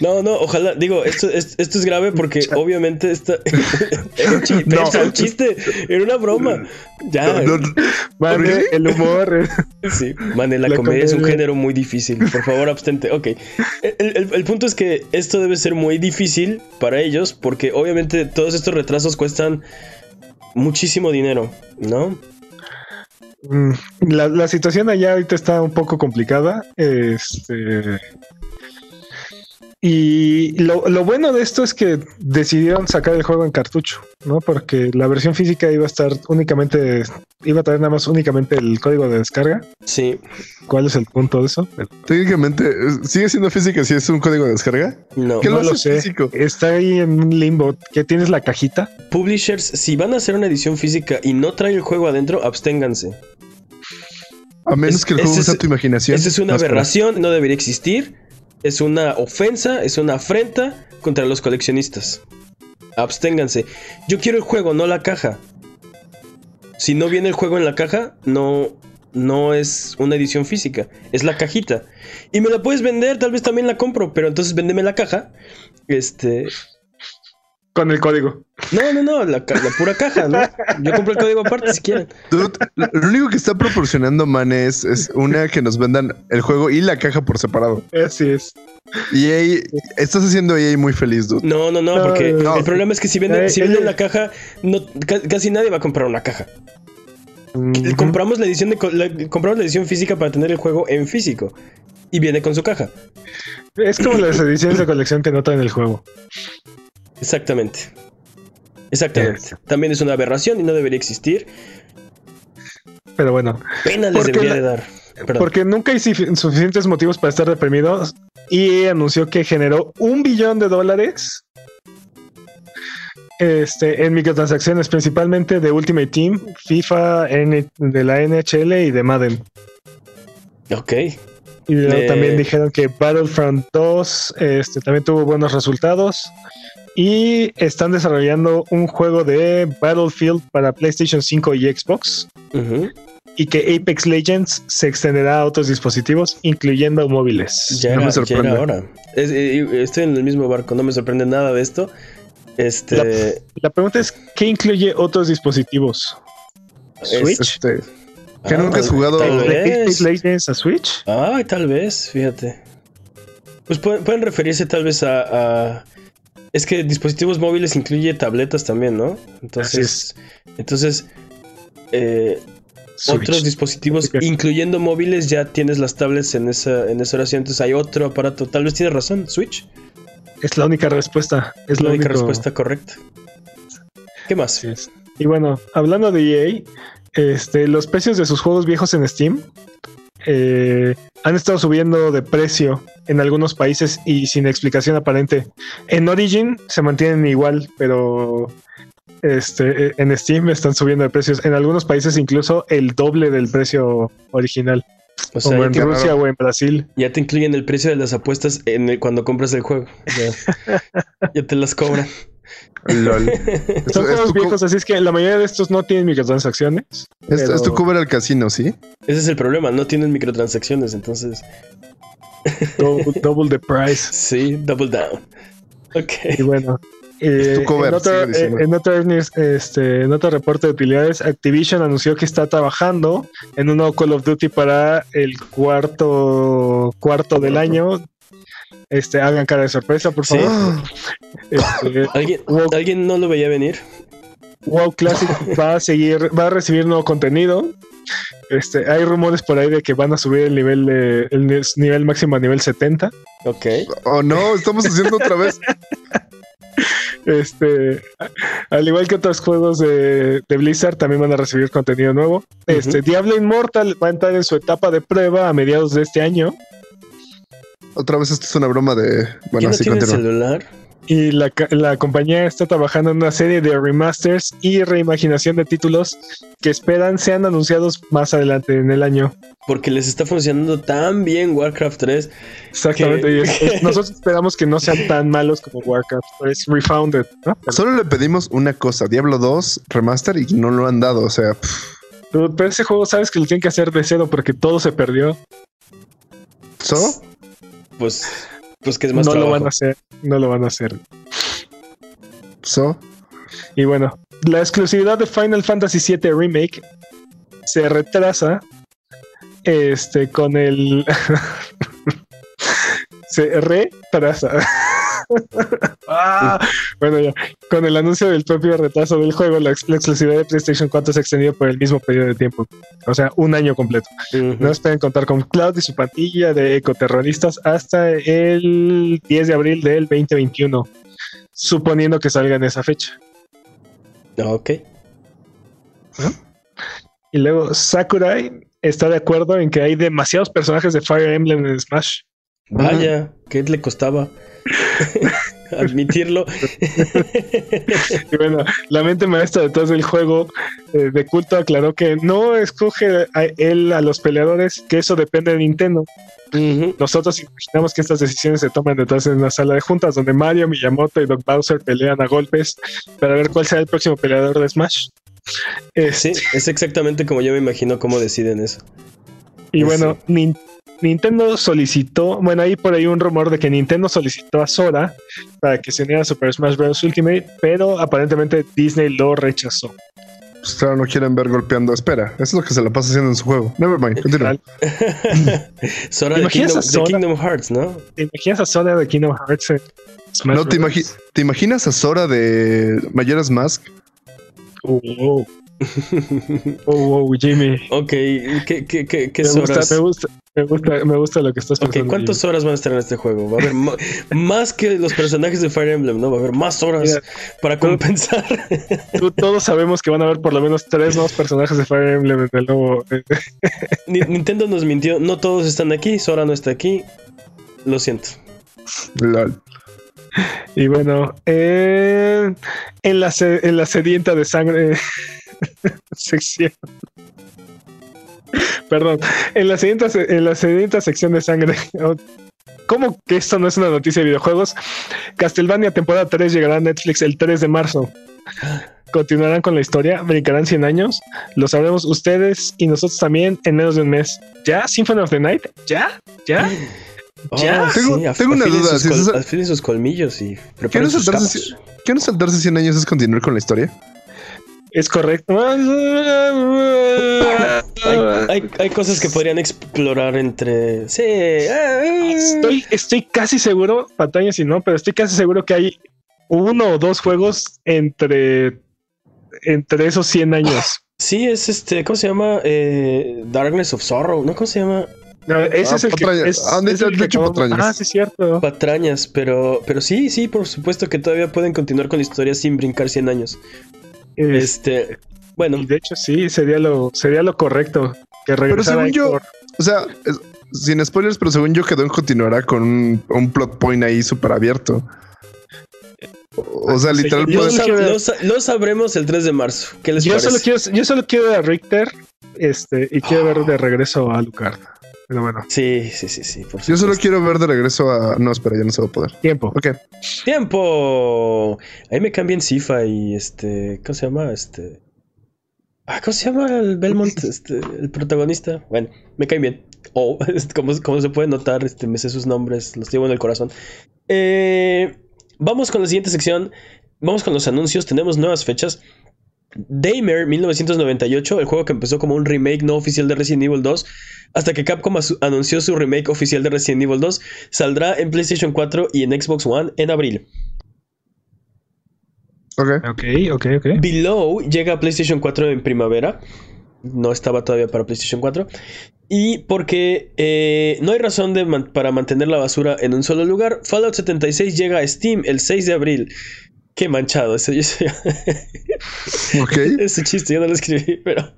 No, no, ojalá, digo, esto, es- esto es grave porque obviamente esta... era un chiste, No. era un chiste, era una broma. Ya, el humor. eh, sí, mane, la, La comedia es un género muy difícil. Por favor, abstente. Ok. El, el- el punto es que esto debe ser muy difícil para ellos porque obviamente todos estos retrasos cuestan muchísimo dinero, ¿no? Mm, La, la situación allá ahorita está un poco complicada. Este. Y lo, lo bueno de esto es que decidieron sacar el juego en cartucho, ¿no? Porque la versión física iba a estar únicamente, iba a traer nada más únicamente el código de descarga. Sí, ¿Cuál es el punto de eso? técnicamente, ¿sigue siendo física si es un código de descarga? no. ¿Qué No lo lo sé. físico? Está ahí en un limbo. ¿Qué tienes la cajita? Publishers, si van a hacer una edición física y no trae el juego adentro, absténganse. A menos Es- que el juego es- tu imaginación. Esa es una aberración, no debería existir. Es una ofensa, es una afrenta contra los coleccionistas. Absténganse. Yo quiero el juego, no la caja. Si no viene el juego en la caja, no, no es una edición física, es la cajita. Y me la puedes vender, tal vez también la compro, pero entonces véndeme la caja. Este. Con el código. No, no, no, la, la pura caja, ¿no? Yo compro el código aparte si quieren. Dude, lo único que está proporcionando Man es, es una que nos vendan el juego y la caja por separado. Así es. Y EA, estás haciendo a EA muy feliz, dude. No, no, no, porque no. el problema es que si venden, Eh, si venden eh. la caja, no, ca- casi nadie va a comprar una caja. Compramos la edición de la- compramos la edición física para tener el juego en físico. Y viene con su caja. Es como las ediciones de colección que no traen el juego. Exactamente. Exactamente. También es una aberración y no debería existir. Pero bueno, Pena les debería la- de dar. Perdón. porque nunca hay sufi- suficientes motivos para estar deprimidos. Y anunció que generó un billón de dólares este, en microtransacciones, principalmente de Ultimate Team, FIFA, N- de la NHL y de Madden. Ok. Y luego Eh. también dijeron que Battlefront 2 este, también tuvo buenos resultados. Y están desarrollando un juego de Battlefield para PlayStation 5 y Xbox. Y que Apex Legends se extenderá a otros dispositivos, incluyendo móviles. Ya, No me era, sorprende. era hora. Es- eh, estoy en el mismo barco, no me sorprende nada de esto. Este. La pregunta es, ¿qué incluye otros dispositivos? ¿Switch? Este, que ah, nunca has jugado- Tal ¿De Apex. Legends a Switch? Ay, tal vez, fíjate. Pues pueden, pueden referirse tal vez a, a- Es que dispositivos móviles incluye tabletas también, ¿no? Entonces. Entonces. eh, otros dispositivos, incluyendo móviles, ya tienes las tablets en esa, en esa oración. Entonces hay otro aparato. Tal vez tienes razón, Switch. Es la única respuesta. Es la única único- respuesta correcta. ¿Qué más? Y bueno, hablando de EA, este, los precios de sus juegos viejos en Steam eh, han estado subiendo de precio en algunos países y sin explicación aparente. En Origin se mantienen igual, pero este, eh, en Steam están subiendo de precios. En algunos países incluso el doble del precio original, O sea, como en Rusia o en Brasil. ya te incluyen el precio de las apuestas en el- cuando compras el juego. Ya, ya te las cobran. LOL. Son Es- es juegos viejos, así es que la mayoría de estos no tienen microtransacciones. Es, pero- es tu cover al casino, ¿sí? Ese es el problema, no tienen microtransacciones, entonces. Double, double the price. Sí, double down. Ok. Y bueno, eh, tu cover, en, otro, eh, en otro news, este, en otro reporte de utilidades, Activision anunció que está trabajando en un nuevo Call of Duty para el cuarto cuarto del año. Este, hagan cara de sorpresa, por Sí. favor. Este, ¿Alguien, WoW, ¿Alguien no lo veía venir? WoW Classic va a seguir, va a recibir nuevo contenido. Este, hay rumores por ahí de que van a subir el nivel de- el ni- nivel máximo a nivel 70. Ok. Oh no, estamos haciendo otra vez. Este, al igual que otros juegos de, de Blizzard, también van a recibir contenido nuevo. Este, Diablo Immortal va a entrar en su etapa de prueba a mediados de este año. Otra vez esto es una broma de. ¿Quién Bueno, no sí, tiene continúa. celular? y la, compañía está trabajando en una serie de remasters y reimaginación de títulos que esperan sean anunciados más adelante en el año. Porque les está funcionando tan bien Warcraft 3. Exactamente. Que- y es- es- nosotros esperamos que no sean tan malos como Warcraft. Es refounded, ¿no? Solo le pedimos una cosa, Diablo 2 remaster y no lo han dado, o sea, pero ese juego sabes que lo tienen que hacer de cero porque todo se perdió. ¿so? Pues, pues que es más no lo van a hacer. No lo van a hacer. ¿So? Y bueno, la exclusividad de Final Fantasy VII Remake se retrasa este con el se retrasa. Ah, bueno, ya. Con el anuncio del propio retraso del juego, la, ex- la exclusividad de PlayStation 4 se extendió por el mismo periodo de tiempo. O sea, un año completo. Ujú. No esperen contar con Cloud y su pandilla de ecoterroristas hasta el 10 de abril del 2021, suponiendo que salga en esa fecha. Ok. Y luego Sakurai está de acuerdo en que hay demasiados personajes de Fire Emblem en Smash. Vaya, ¿qué le costaba admitirlo? Y bueno, la mente maestra detrás del juego eh, de culto aclaró que no escoge a él a los peleadores, que eso depende de Nintendo. Nosotros imaginamos que estas decisiones se toman detrás de una sala de juntas donde Mario, Miyamoto y Doc Bowser pelean a golpes para ver cuál será el próximo peleador de Smash. Sí, Este, es exactamente como yo me imagino cómo deciden eso. Y bueno, Nin- Nintendo solicitó, bueno, hay por ahí un rumor de que Nintendo solicitó a Sora para que se uniera a Super Smash Bros. Ultimate, pero aparentemente Disney lo rechazó. Pues claro, no quieren ver golpeando. Espera, eso es lo que se la pasa haciendo en su juego. Never mind, continúa. Sora ¿Te de imaginas Kingdom, de? Kingdom Hearts, ¿no? ¿Te imaginas a Sora de Kingdom Hearts en Smash No te, Bros? imagi- ¿te imaginas a Sora de Majora's Mask? Oh, oh. Oh, oh, Jimmy. Ok, ¿qué, qué, qué, qué Me gusta, horas? me gusta, me gusta, me gusta lo que estás Ok, pensando. ¿cuántas horas van a estar en este juego? Va a haber más que los personajes de Fire Emblem, ¿no? Va a haber más horas Mira, para compensar. Tú- todos sabemos que van a haber por lo menos tres nuevos personajes de Fire Emblem en el nuevo. Ni- Nintendo nos mintió, no todos están aquí, Sora no está aquí. Lo siento. Lol. Y bueno, eh, en, la en la sedienta de sangre sección. Perdón, en la, sedienta, se- en la sedienta sección de sangre. ¿Cómo que esto no es una noticia de videojuegos? Castlevania temporada 3 llegará a Netflix el 3 de marzo. Continuarán con la historia, brincarán 100 años, lo sabremos ustedes y nosotros también en menos de un mes. ¿Ya? ¿Symphony of the Night? ¿Ya? ¿Ya? Ya. Oh, Tengo- af- tengo una duda, sus si col- sus colmillos y ¿Qué preparen sus saltarse, cabos. ¿Qué no saltarse 100 años es continuar con la historia? Es correcto. Hay, hay, hay cosas que podrían explorar entre. Sí. ah, Estoy, estoy casi seguro, pantalla si no, pero estoy casi seguro que hay uno o dos juegos entre, entre esos 100 años. Sí, es este. ¿Cómo se llama? Eh, Darkness of Sorrow, ¿no? ¿Cómo se llama? No, ese Ah, es el que. patrañas. es- Ah, es el que patrañas. Ah, sí, es cierto. Patrañas, pero, pero sí, sí, por supuesto que todavía pueden continuar con la historia sin brincar 100 años. Es- Este. Bueno, y de hecho, sí, sería lo, sería lo correcto. Que Pero regresara según yo, o sea, es- sin spoilers, pero según yo quedó en continuará con un, un plot point ahí súper abierto. O o sea, literal, lo, pueden- solo sab- quiero- lo sa- lo sabremos el 3 de marzo. ¿Qué les Yo parece? solo, quiero, yo solo quiero a Richter este, y quiero ver de regreso a Lucard. Pero bueno, Sí, sí, sí, sí. Por yo solo quiero ver de regreso a. No, espera, ya no se va a poder. tiempo. Ok. ¡Tiempo! Ahí me cambian Sifa y este. ¿Cómo se llama? Este. Ah, ¿Cómo se llama el Belmont? Este, el protagonista. Bueno, me caen bien. O, este, como, como se puede notar, este, me sé sus nombres, los llevo en el corazón. Eh, vamos con la siguiente sección. Vamos con los anuncios. Tenemos nuevas fechas. Damer 1998, el juego que empezó como un remake no oficial de Resident Evil 2, hasta que Capcom anunció su remake oficial de Resident Evil 2, saldrá en PlayStation 4 y en Xbox One en abril. Ok. Ok, ok, ok. Below llega a PlayStation 4 en primavera. No estaba todavía para PlayStation 4. Y porque eh, no hay razón de man- para mantener la basura en un solo lugar, Fallout 76 llega a Steam el 6 de abril. Qué manchado ese, ese, Ok. ese chiste, yo no lo escribí, pero...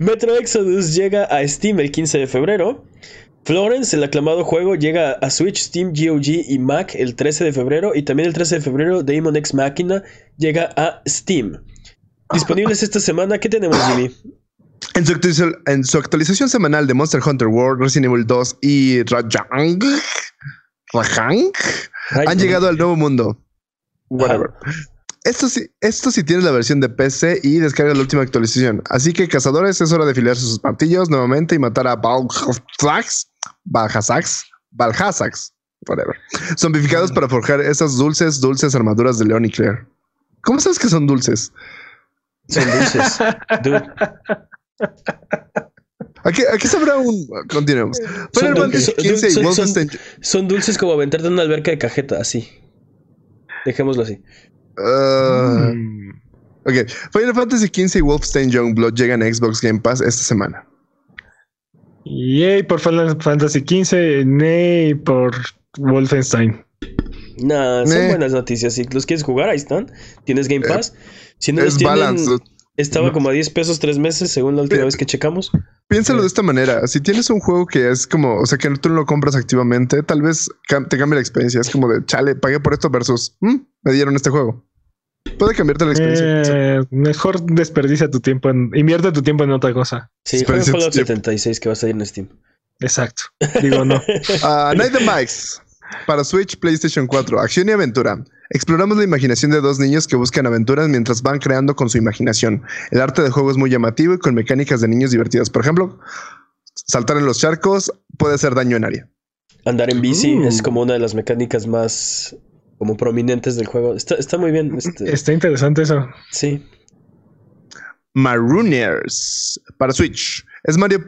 Metro Exodus llega a Steam el 15 de febrero. Florence, el aclamado juego, llega a Switch, Steam, GOG y Mac el 13 de febrero. Y también el 13 de febrero, Daemon X Machina llega a Steam. Disponibles esta semana. ¿Qué tenemos, Jimmy? En su, actualización, en su actualización semanal de Monster Hunter World, Resident Evil 2 y Rajang, Rajang han llegado al nuevo mundo. Whatever. Esto sí, esto sí tiene la versión de PC y descarga la última actualización. Así que, cazadores, es hora de afiliar sus martillos nuevamente y matar a Balhazax, Balhazax, Balhazax, whatever. Zombificados para forjar esas dulces, dulces armaduras de León y Claire. ¿Cómo sabes que son dulces? Son dulces. Dude. Aquí, aquí sabrá un. Continuemos. Son, Final dul- Fantasy son- XV y son- son- Wolfenstein. son dulces como aventarte en una alberca de cajeta, así. Dejémoslo así. Mm. ok. Final Fantasy XV y Wolfenstein Youngblood llegan a Xbox Game Pass esta semana. Yay por Final Fantasy XV, nay por Wolfenstein. Nah, son buenas noticias. Si los quieres jugar, ahí están. Tienes Game Pass. Si no los tienen, balance. Estaba como a 10 pesos tres meses, según la última vez que checamos. Piénsalo de esta manera. Si tienes un juego que es como, o sea, que tú no lo compras activamente, tal vez te cambie la experiencia. Es como de, chale, pagué por esto versus, "Mm, me dieron este juego. Puede cambiarte la experiencia. Eh, mejor desperdicia tu tiempo en. Invierte tu tiempo en otra cosa. Sí, juega Fallout sí. 76 que va a salir en Steam. Exacto. Digo, no. Ah, Night the Mics. Para Switch, PlayStation 4, acción y aventura. Exploramos la imaginación de dos niños que buscan aventuras mientras van creando con su imaginación. El arte del juego es muy llamativo y con mecánicas de niños divertidas. Por ejemplo, saltar en los charcos puede hacer daño en área. Andar en bici Uh. es como una de las mecánicas más como prominentes del juego. Está, está muy bien. Este, Está interesante eso. sí. Marooners para Switch. Es Mario,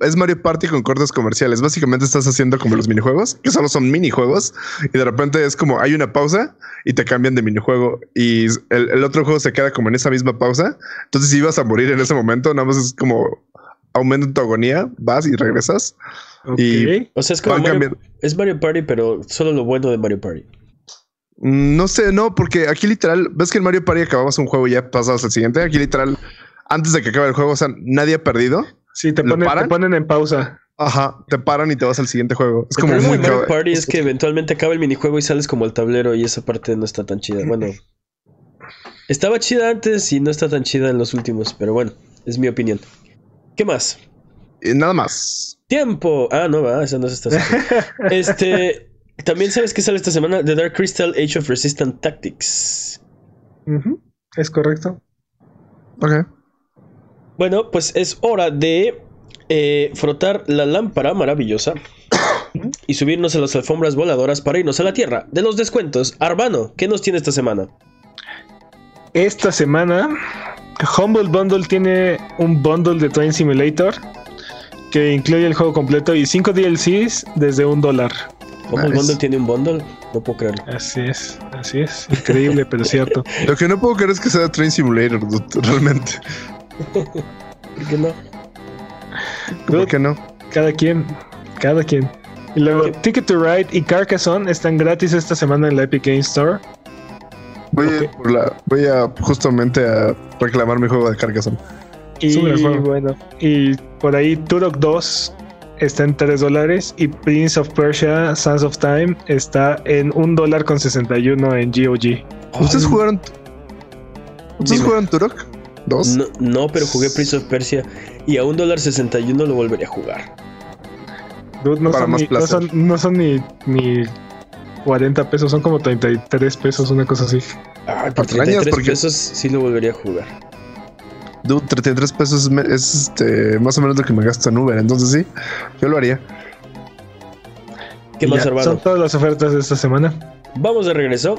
es Mario Party con cortes comerciales. Básicamente estás haciendo como los minijuegos, que solo son minijuegos, y de repente es como hay una pausa y te cambian de minijuego y el, el otro juego se queda como en esa misma pausa. Entonces, si ibas a morir en ese momento, nada más es como aumenta tu agonía, vas y regresas. Ok. Y- O sea, es como Mario, es Mario Party, pero solo lo bueno de Mario Party. Mm, No sé, no, porque aquí literal, ves que en Mario Party acababas un juego y ya pasabas al siguiente. Aquí literal, antes de que acabe el juego, o sea, nadie ha perdido. Sí, te ¿Lo ponen, te ponen en pausa. Ajá, te paran y te vas al siguiente juego. Es como muy Mario Party es que eventualmente acaba el minijuego y sales como el tablero y esa parte no está tan chida. Bueno, estaba chida antes y no está tan chida en los últimos, pero bueno, es mi opinión. ¿Qué más? Y nada más. Tiempo. Ah, no, va, esa no se está haciendo. Este. También sabes que sale esta semana The Dark Crystal Age of Resistant Tactics. Ujú, Es correcto. Ok. Bueno, pues es hora de eh, frotar la lámpara maravillosa y subirnos a las alfombras voladoras para irnos a la tierra de los descuentos. Arbano, ¿qué nos tiene esta semana? Esta semana, Humble Bundle tiene un bundle de Train Simulator que incluye el juego completo y 5 DLCs desde un dólar. ¿Cómo el Nice. bundle tiene un bundle? No puedo creerlo. Así es, así es. Increíble, pero cierto. Lo que no puedo creer es que sea Train Simulator, realmente. ¿Por qué no? ¿Por qué no? Cada quien, cada quien. Y luego, Ticket to Ride y Carcassonne están gratis esta semana en la Epic Game Store. Voy, a, por la- voy a justamente a reclamar mi juego de Carcassonne. Y bueno, por ahí Turok 2 está en 3 dólares y Prince of Persia Sands of Time está en 1 dólar con 61 en GOG. ¿Ustedes jugaron? ¿Ustedes Dime. jugaron Turok? ¿Dos? No, no, pero jugué Prince of Persia y a un dólar 61 lo volvería a jugar. Dude, no, Para son más ni, no, son, no son ni, ni 40 pesos, son como 33 pesos, una cosa así. Ay, por Patrañas, 33 porque- pesos sí lo volvería a jugar. Dude, 33 pesos es este, más o menos lo que me gasto en Uber. Entonces sí, yo lo haría. ¿Qué Y más, ya, hermano? Son todas las ofertas de esta semana. Vamos de regreso.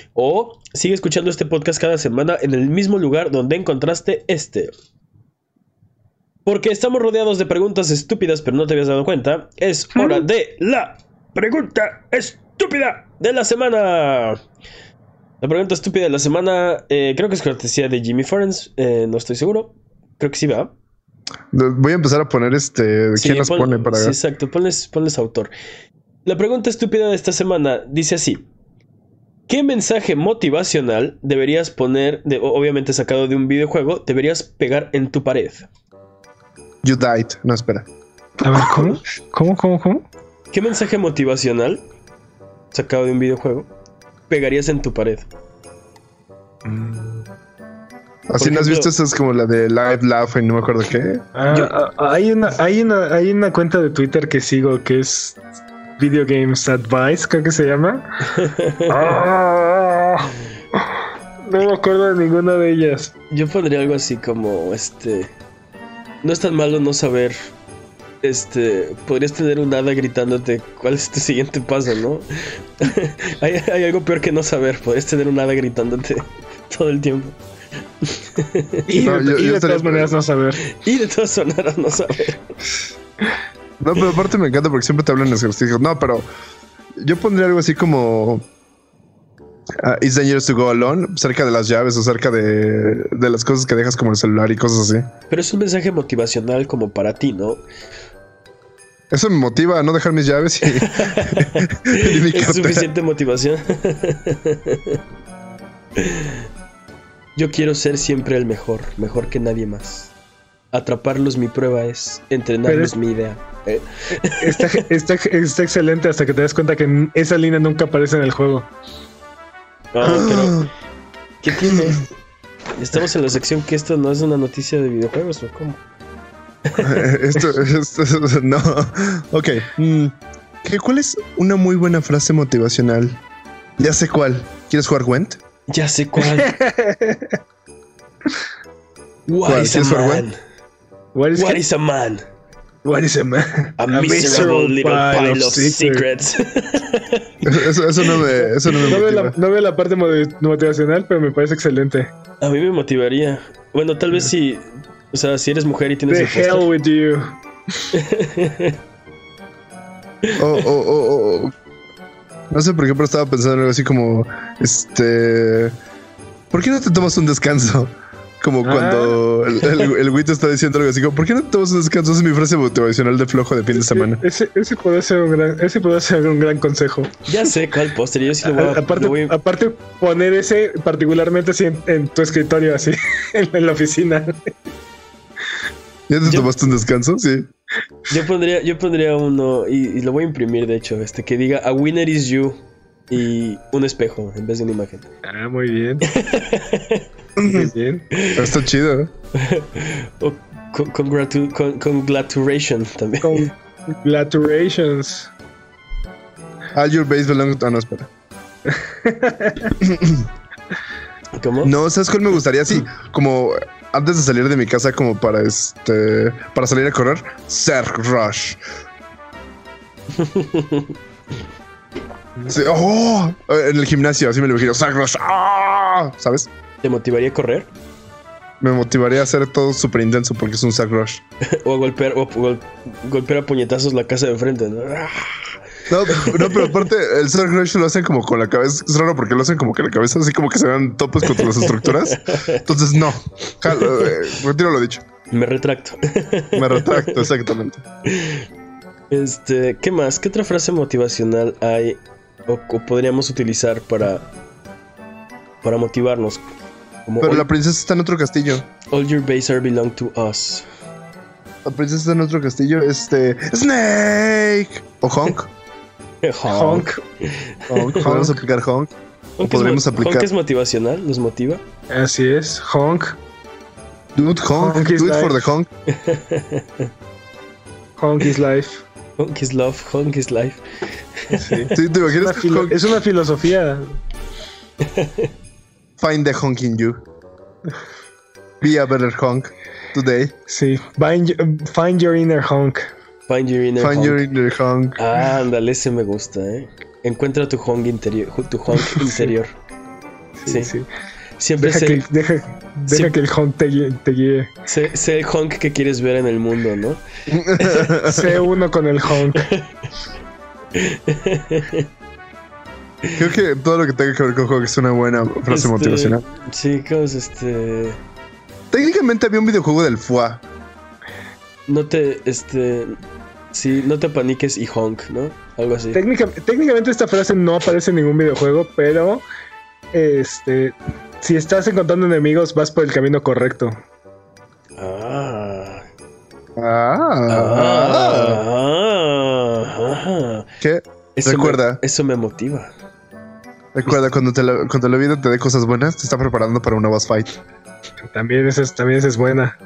O sigue escuchando este podcast cada semana en el mismo lugar donde encontraste este. Porque estamos rodeados de preguntas estúpidas, pero no te habías dado cuenta. Es hora de la pregunta estúpida de la semana. La pregunta estúpida de la semana, eh, creo que es cortesía de Jimmy Forens, eh, no estoy seguro. Creo que sí, va. Voy a empezar a poner este. ¿Quién las pone para Sí, exacto, ponles, ponles autor. La pregunta estúpida de esta semana dice así: ¿Qué mensaje motivacional deberías poner, de, obviamente sacado de un videojuego, deberías pegar en tu pared? You died. No, espera. A ver, ¿cómo? ¿Cómo, cómo, cómo? ¿Qué mensaje motivacional sacado de un videojuego pegarías en tu pared? Así no has visto, esa es como la de Live Laugh y no me acuerdo qué. Ah, ah, hay, una, hay, una, hay una cuenta de Twitter que sigo que es Video Games Advice, creo que se llama. Ah, no me acuerdo de ninguna de ellas. Yo pondría algo así como este. No es tan malo no saber. Este. Podrías tener un hada gritándote cuál es tu siguiente paso, ¿no? hay, hay, algo peor que no saber. Podrías tener un hada gritándote todo el tiempo. y, no, de, yo, y yo de todas maneras no saber. Y de todas maneras no saber. No, pero aparte me encanta porque siempre te hablan en ejercicios. No, pero yo pondría algo así como uh, It's dangerous to go alone, cerca de las llaves o cerca de, de, las cosas que dejas como el celular y cosas así. Pero es un mensaje motivacional como para ti, ¿no? Eso me motiva a no dejar mis llaves y, y mi Es suficiente motivación. Yo quiero ser siempre el mejor, mejor que nadie más. Atraparlos mi prueba es, entrenarlos es, mi idea. ¿Eh? Está, está, está, excelente hasta que te das cuenta que esa línea nunca aparece en el juego. No, pero, ¿Qué tiene? Estamos en la sección que esto no es una noticia de videojuegos o cómo. esto, esto, no. Ok. Mm. ¿Qué, ¿Cuál es una muy buena frase motivacional? Ya sé cuál. ¿Quieres jugar Gwent? Ya sé cuál. What is a man? What is, What is a man? What is a man? A, a miserable little pile, pile of secrets. secrets. eso, eso, no me, eso no me no motiva. Veo la, no veo la parte motivacional, pero me parece excelente. A mí me motivaría. Bueno, tal vez si, o sea, si eres mujer y tienes The el hell with you. oh, oh, oh, oh. No sé por qué, pero estaba pensando en algo así como, este, ¿por qué no te tomas un descanso? Como cuando ah. el, el, el te está diciendo algo así como, ¿por qué no te tomas un descanso? Esa es mi frase motivacional de flojo de fin de semana. Ese, ese puede ser un gran, ese puede ser un gran consejo. Ya sé cuál póster, yo sí lo voy a, aparte, lo voy a... aparte, poner ese particularmente así en, en tu escritorio, así, en, en la oficina. ¿Ya te yo, tomaste un descanso? Sí. Yo pondría, yo pondría uno, y, y, lo voy a imprimir de hecho, este que diga A winner is you y un espejo en vez de una imagen. Ah, muy bien. bien. Está chido. o congratu con, congratulation también. Congratulations. All your base belongs to... Ah, no, espera. ¿Cómo? No, ¿sabes cuál me gustaría? Sí, como antes de salir de mi casa como para este para salir a correr, Zerg Rush. sí, oh, en el gimnasio, así me lo imagino, Zerg Rush, ¡ah! ¿sabes? ¿Te motivaría a correr? Me motivaría a hacer todo súper intenso porque es un Zerg Rush. o a golpear, o gol, golpear a puñetazos la casa de enfrente, ¿no? No, no, pero aparte el Zerg Rush lo hacen como con la cabeza. Es raro porque lo hacen como que la cabeza así como que se dan topes contra las estructuras. Entonces, no. Jalo, eh, retiro lo dicho. Me retracto. Me retracto, exactamente. Este, ¿qué más? ¿Qué otra frase motivacional hay o, o podríamos utilizar para para motivarnos? Como pero all, la princesa está en otro castillo. All your base are belong to us. La princesa está en otro castillo. Este. ¡Snake! ¿O Honk? Honk. Honk. Podemos aplicar Honk. Honk podríamos es, aplicar. Honk es motivacional, nos motiva. Así es, Honk. Dude, Honk. honk Do it life. for the Honk. honk is life. Honk is love, Honk is life. Sí, sí ¿te imaginas? Es una, es una filosofía. Find the honk in you. Be a better honk today. Sí, find, find your inner honk. Find your inner Find honk. your inner honk. Ah, ándale, ese me gusta, ¿eh? Encuentra tu honk interior. Tu honk interior. Sí, sí. sí. Siempre deja el, que, deja, Deja Sí. que el honk te guíe. Te guíe. Sé, sé el honk que quieres ver en el mundo, ¿no? Sé uno con el honk. Creo que todo lo que tenga que ver con juego es una buena frase Este, motivacional. Sí, ¿cómo es este? Técnicamente había un videojuego del FUA. No te, este, sí, no te paniques y honk, ¿no? Algo así. Técnica- técnicamente esta frase no aparece en ningún videojuego, pero este, si estás encontrando enemigos, vas por el camino correcto. Ah. Ah. Ah. ¿Qué? Eso Recuerda. me- eso me motiva. Recuerda, cuando, te la, cuando la vida te dé cosas buenas, te está preparando para una boss fight. También esa es, también esa es buena.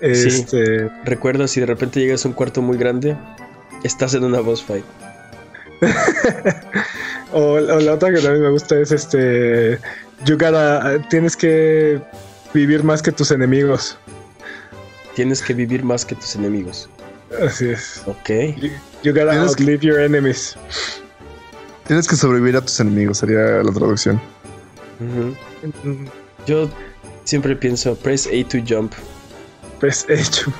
Sí. Este, Recuerda si de repente llegas a un cuarto muy grande, estás en una boss fight. o, o la otra que también me gusta es este, you gotta- tienes que vivir más que tus enemigos. Tienes que vivir más que tus enemigos. Así es. Ok. You, you gotta que- outlive your enemies. Tienes que sobrevivir a tus enemigos, sería la traducción. Yo siempre pienso, press A to jump. Pues hecho.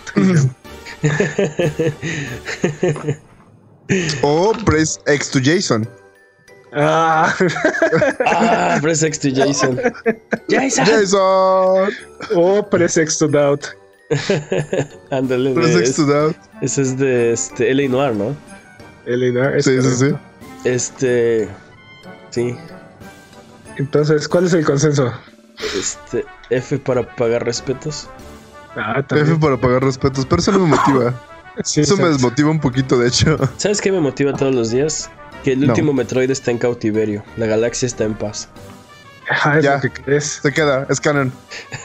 O press X to Jason. ah, ah, press X to Jason. Jason. Jason. o press X to doubt. Ándale. Press X to that. Ese es de este, L.A. Noir, ¿no? Eleanor, es Sí, sí, sí. Este. Sí. Entonces, ¿cuál es el consenso? Este. F para pagar respetos. Ah, F para pagar respetos, pero eso no me motiva. Sí, Eso me desmotiva un poquito, de hecho. ¿Sabes qué me motiva todos los días? Que el No. último Metroid está en cautiverio. La galaxia está en paz. Ajá, es Ya. lo que crees. Se queda, es canon.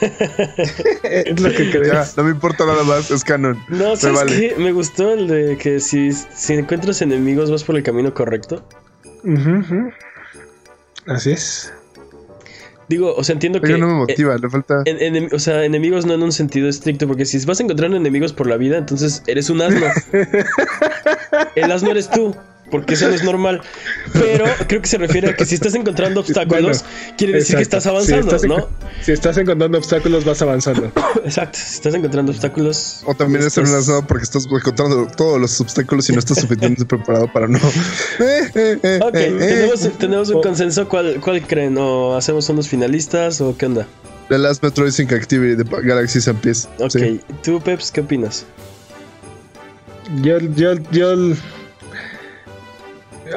es lo que crees. Ya, no me importa nada más, es canon. No, ¿sabes vale. qué? Me gustó el de que si, si encuentras enemigos vas por el camino correcto. Ujú. Así es. Digo, o sea, entiendo que... Pero no me eh, motiva, le falta. en- enem- o sea, enemigos no en un sentido estricto, porque si vas encontrando enemigos por la vida, entonces eres un asno. El asno eres tú, porque eso no es normal. Pero creo que se refiere a que si estás encontrando obstáculos, quiere decir que estás avanzando, si estás, ¿no? Si estás encontrando obstáculos, vas avanzando. Exacto, si estás encontrando obstáculos... O también es estás- porque estás encontrando todos los obstáculos y no estás suficientemente preparado para no. Eh, eh, eh, Ok, eh, tenemos, tenemos un Oh. consenso. ¿Cuál, ¿Cuál creen? ¿O hacemos unos finalistas o qué onda? The Last Metroid Sync Activity de Galaxy and Peace. Ok, Sí. tú, Peps, ¿qué opinas? Yo, yo, yo.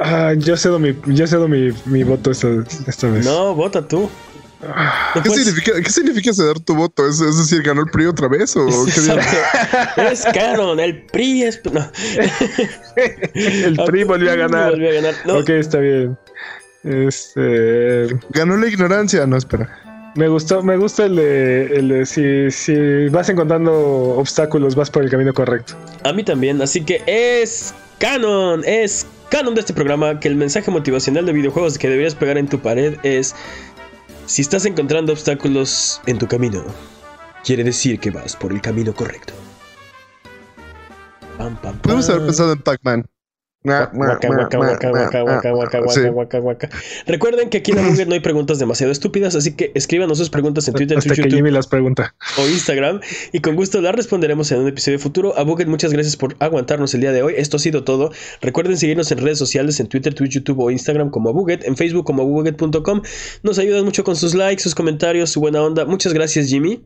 Ah, yo cedo mi, yo cedo mi, mi voto esta, esta vez. No, vota tú. Ah, No ¿Qué, puedes- significa, ¿Qué significa ceder tu voto? ¿Es, es decir, ganó el PRI otra vez? ¿O qué. Es canon, el PRI es. No. El PRI volvió a ganar. Volvió a ganar. No, Ok, está bien. Este. Ganó la ignorancia. No, espera. Me gustó, me gusta el de, el de si, si vas encontrando obstáculos, vas por el camino correcto. A mí también, así que es canon, es canon de este programa que el mensaje motivacional de videojuegos que deberías pegar en tu pared es si estás encontrando obstáculos en tu camino, quiere decir que vas por el camino correcto. Pam, pam, Podemos haber pam. pensado en Pac-Man. Recuerden que aquí en Abuget no hay preguntas demasiado estúpidas, así que escríbanos sus preguntas en Twitter, Hasta Twitch, que YouTube Jimmy las pregunta. o Instagram y con gusto las responderemos en un episodio futuro. Abuget, muchas gracias por aguantarnos el día de hoy. Esto ha sido todo. Recuerden seguirnos en redes sociales, en Twitter, Twitch, YouTube o Instagram como Abuget, en Facebook como abuget.com. Nos ayudan mucho con sus likes, sus comentarios, su buena onda. Muchas gracias, Jimmy.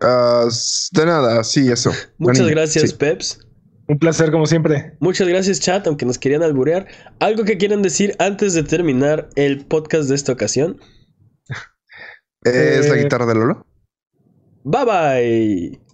Ah, de nada, sí, eso. Muchas gracias, sí. Peps. Un placer como siempre. Muchas gracias, chat, aunque nos querían alburear. ¿Algo que quieran decir antes de terminar el podcast de esta ocasión? ¿Es la Eh, guitarra de Lolo? Bye bye.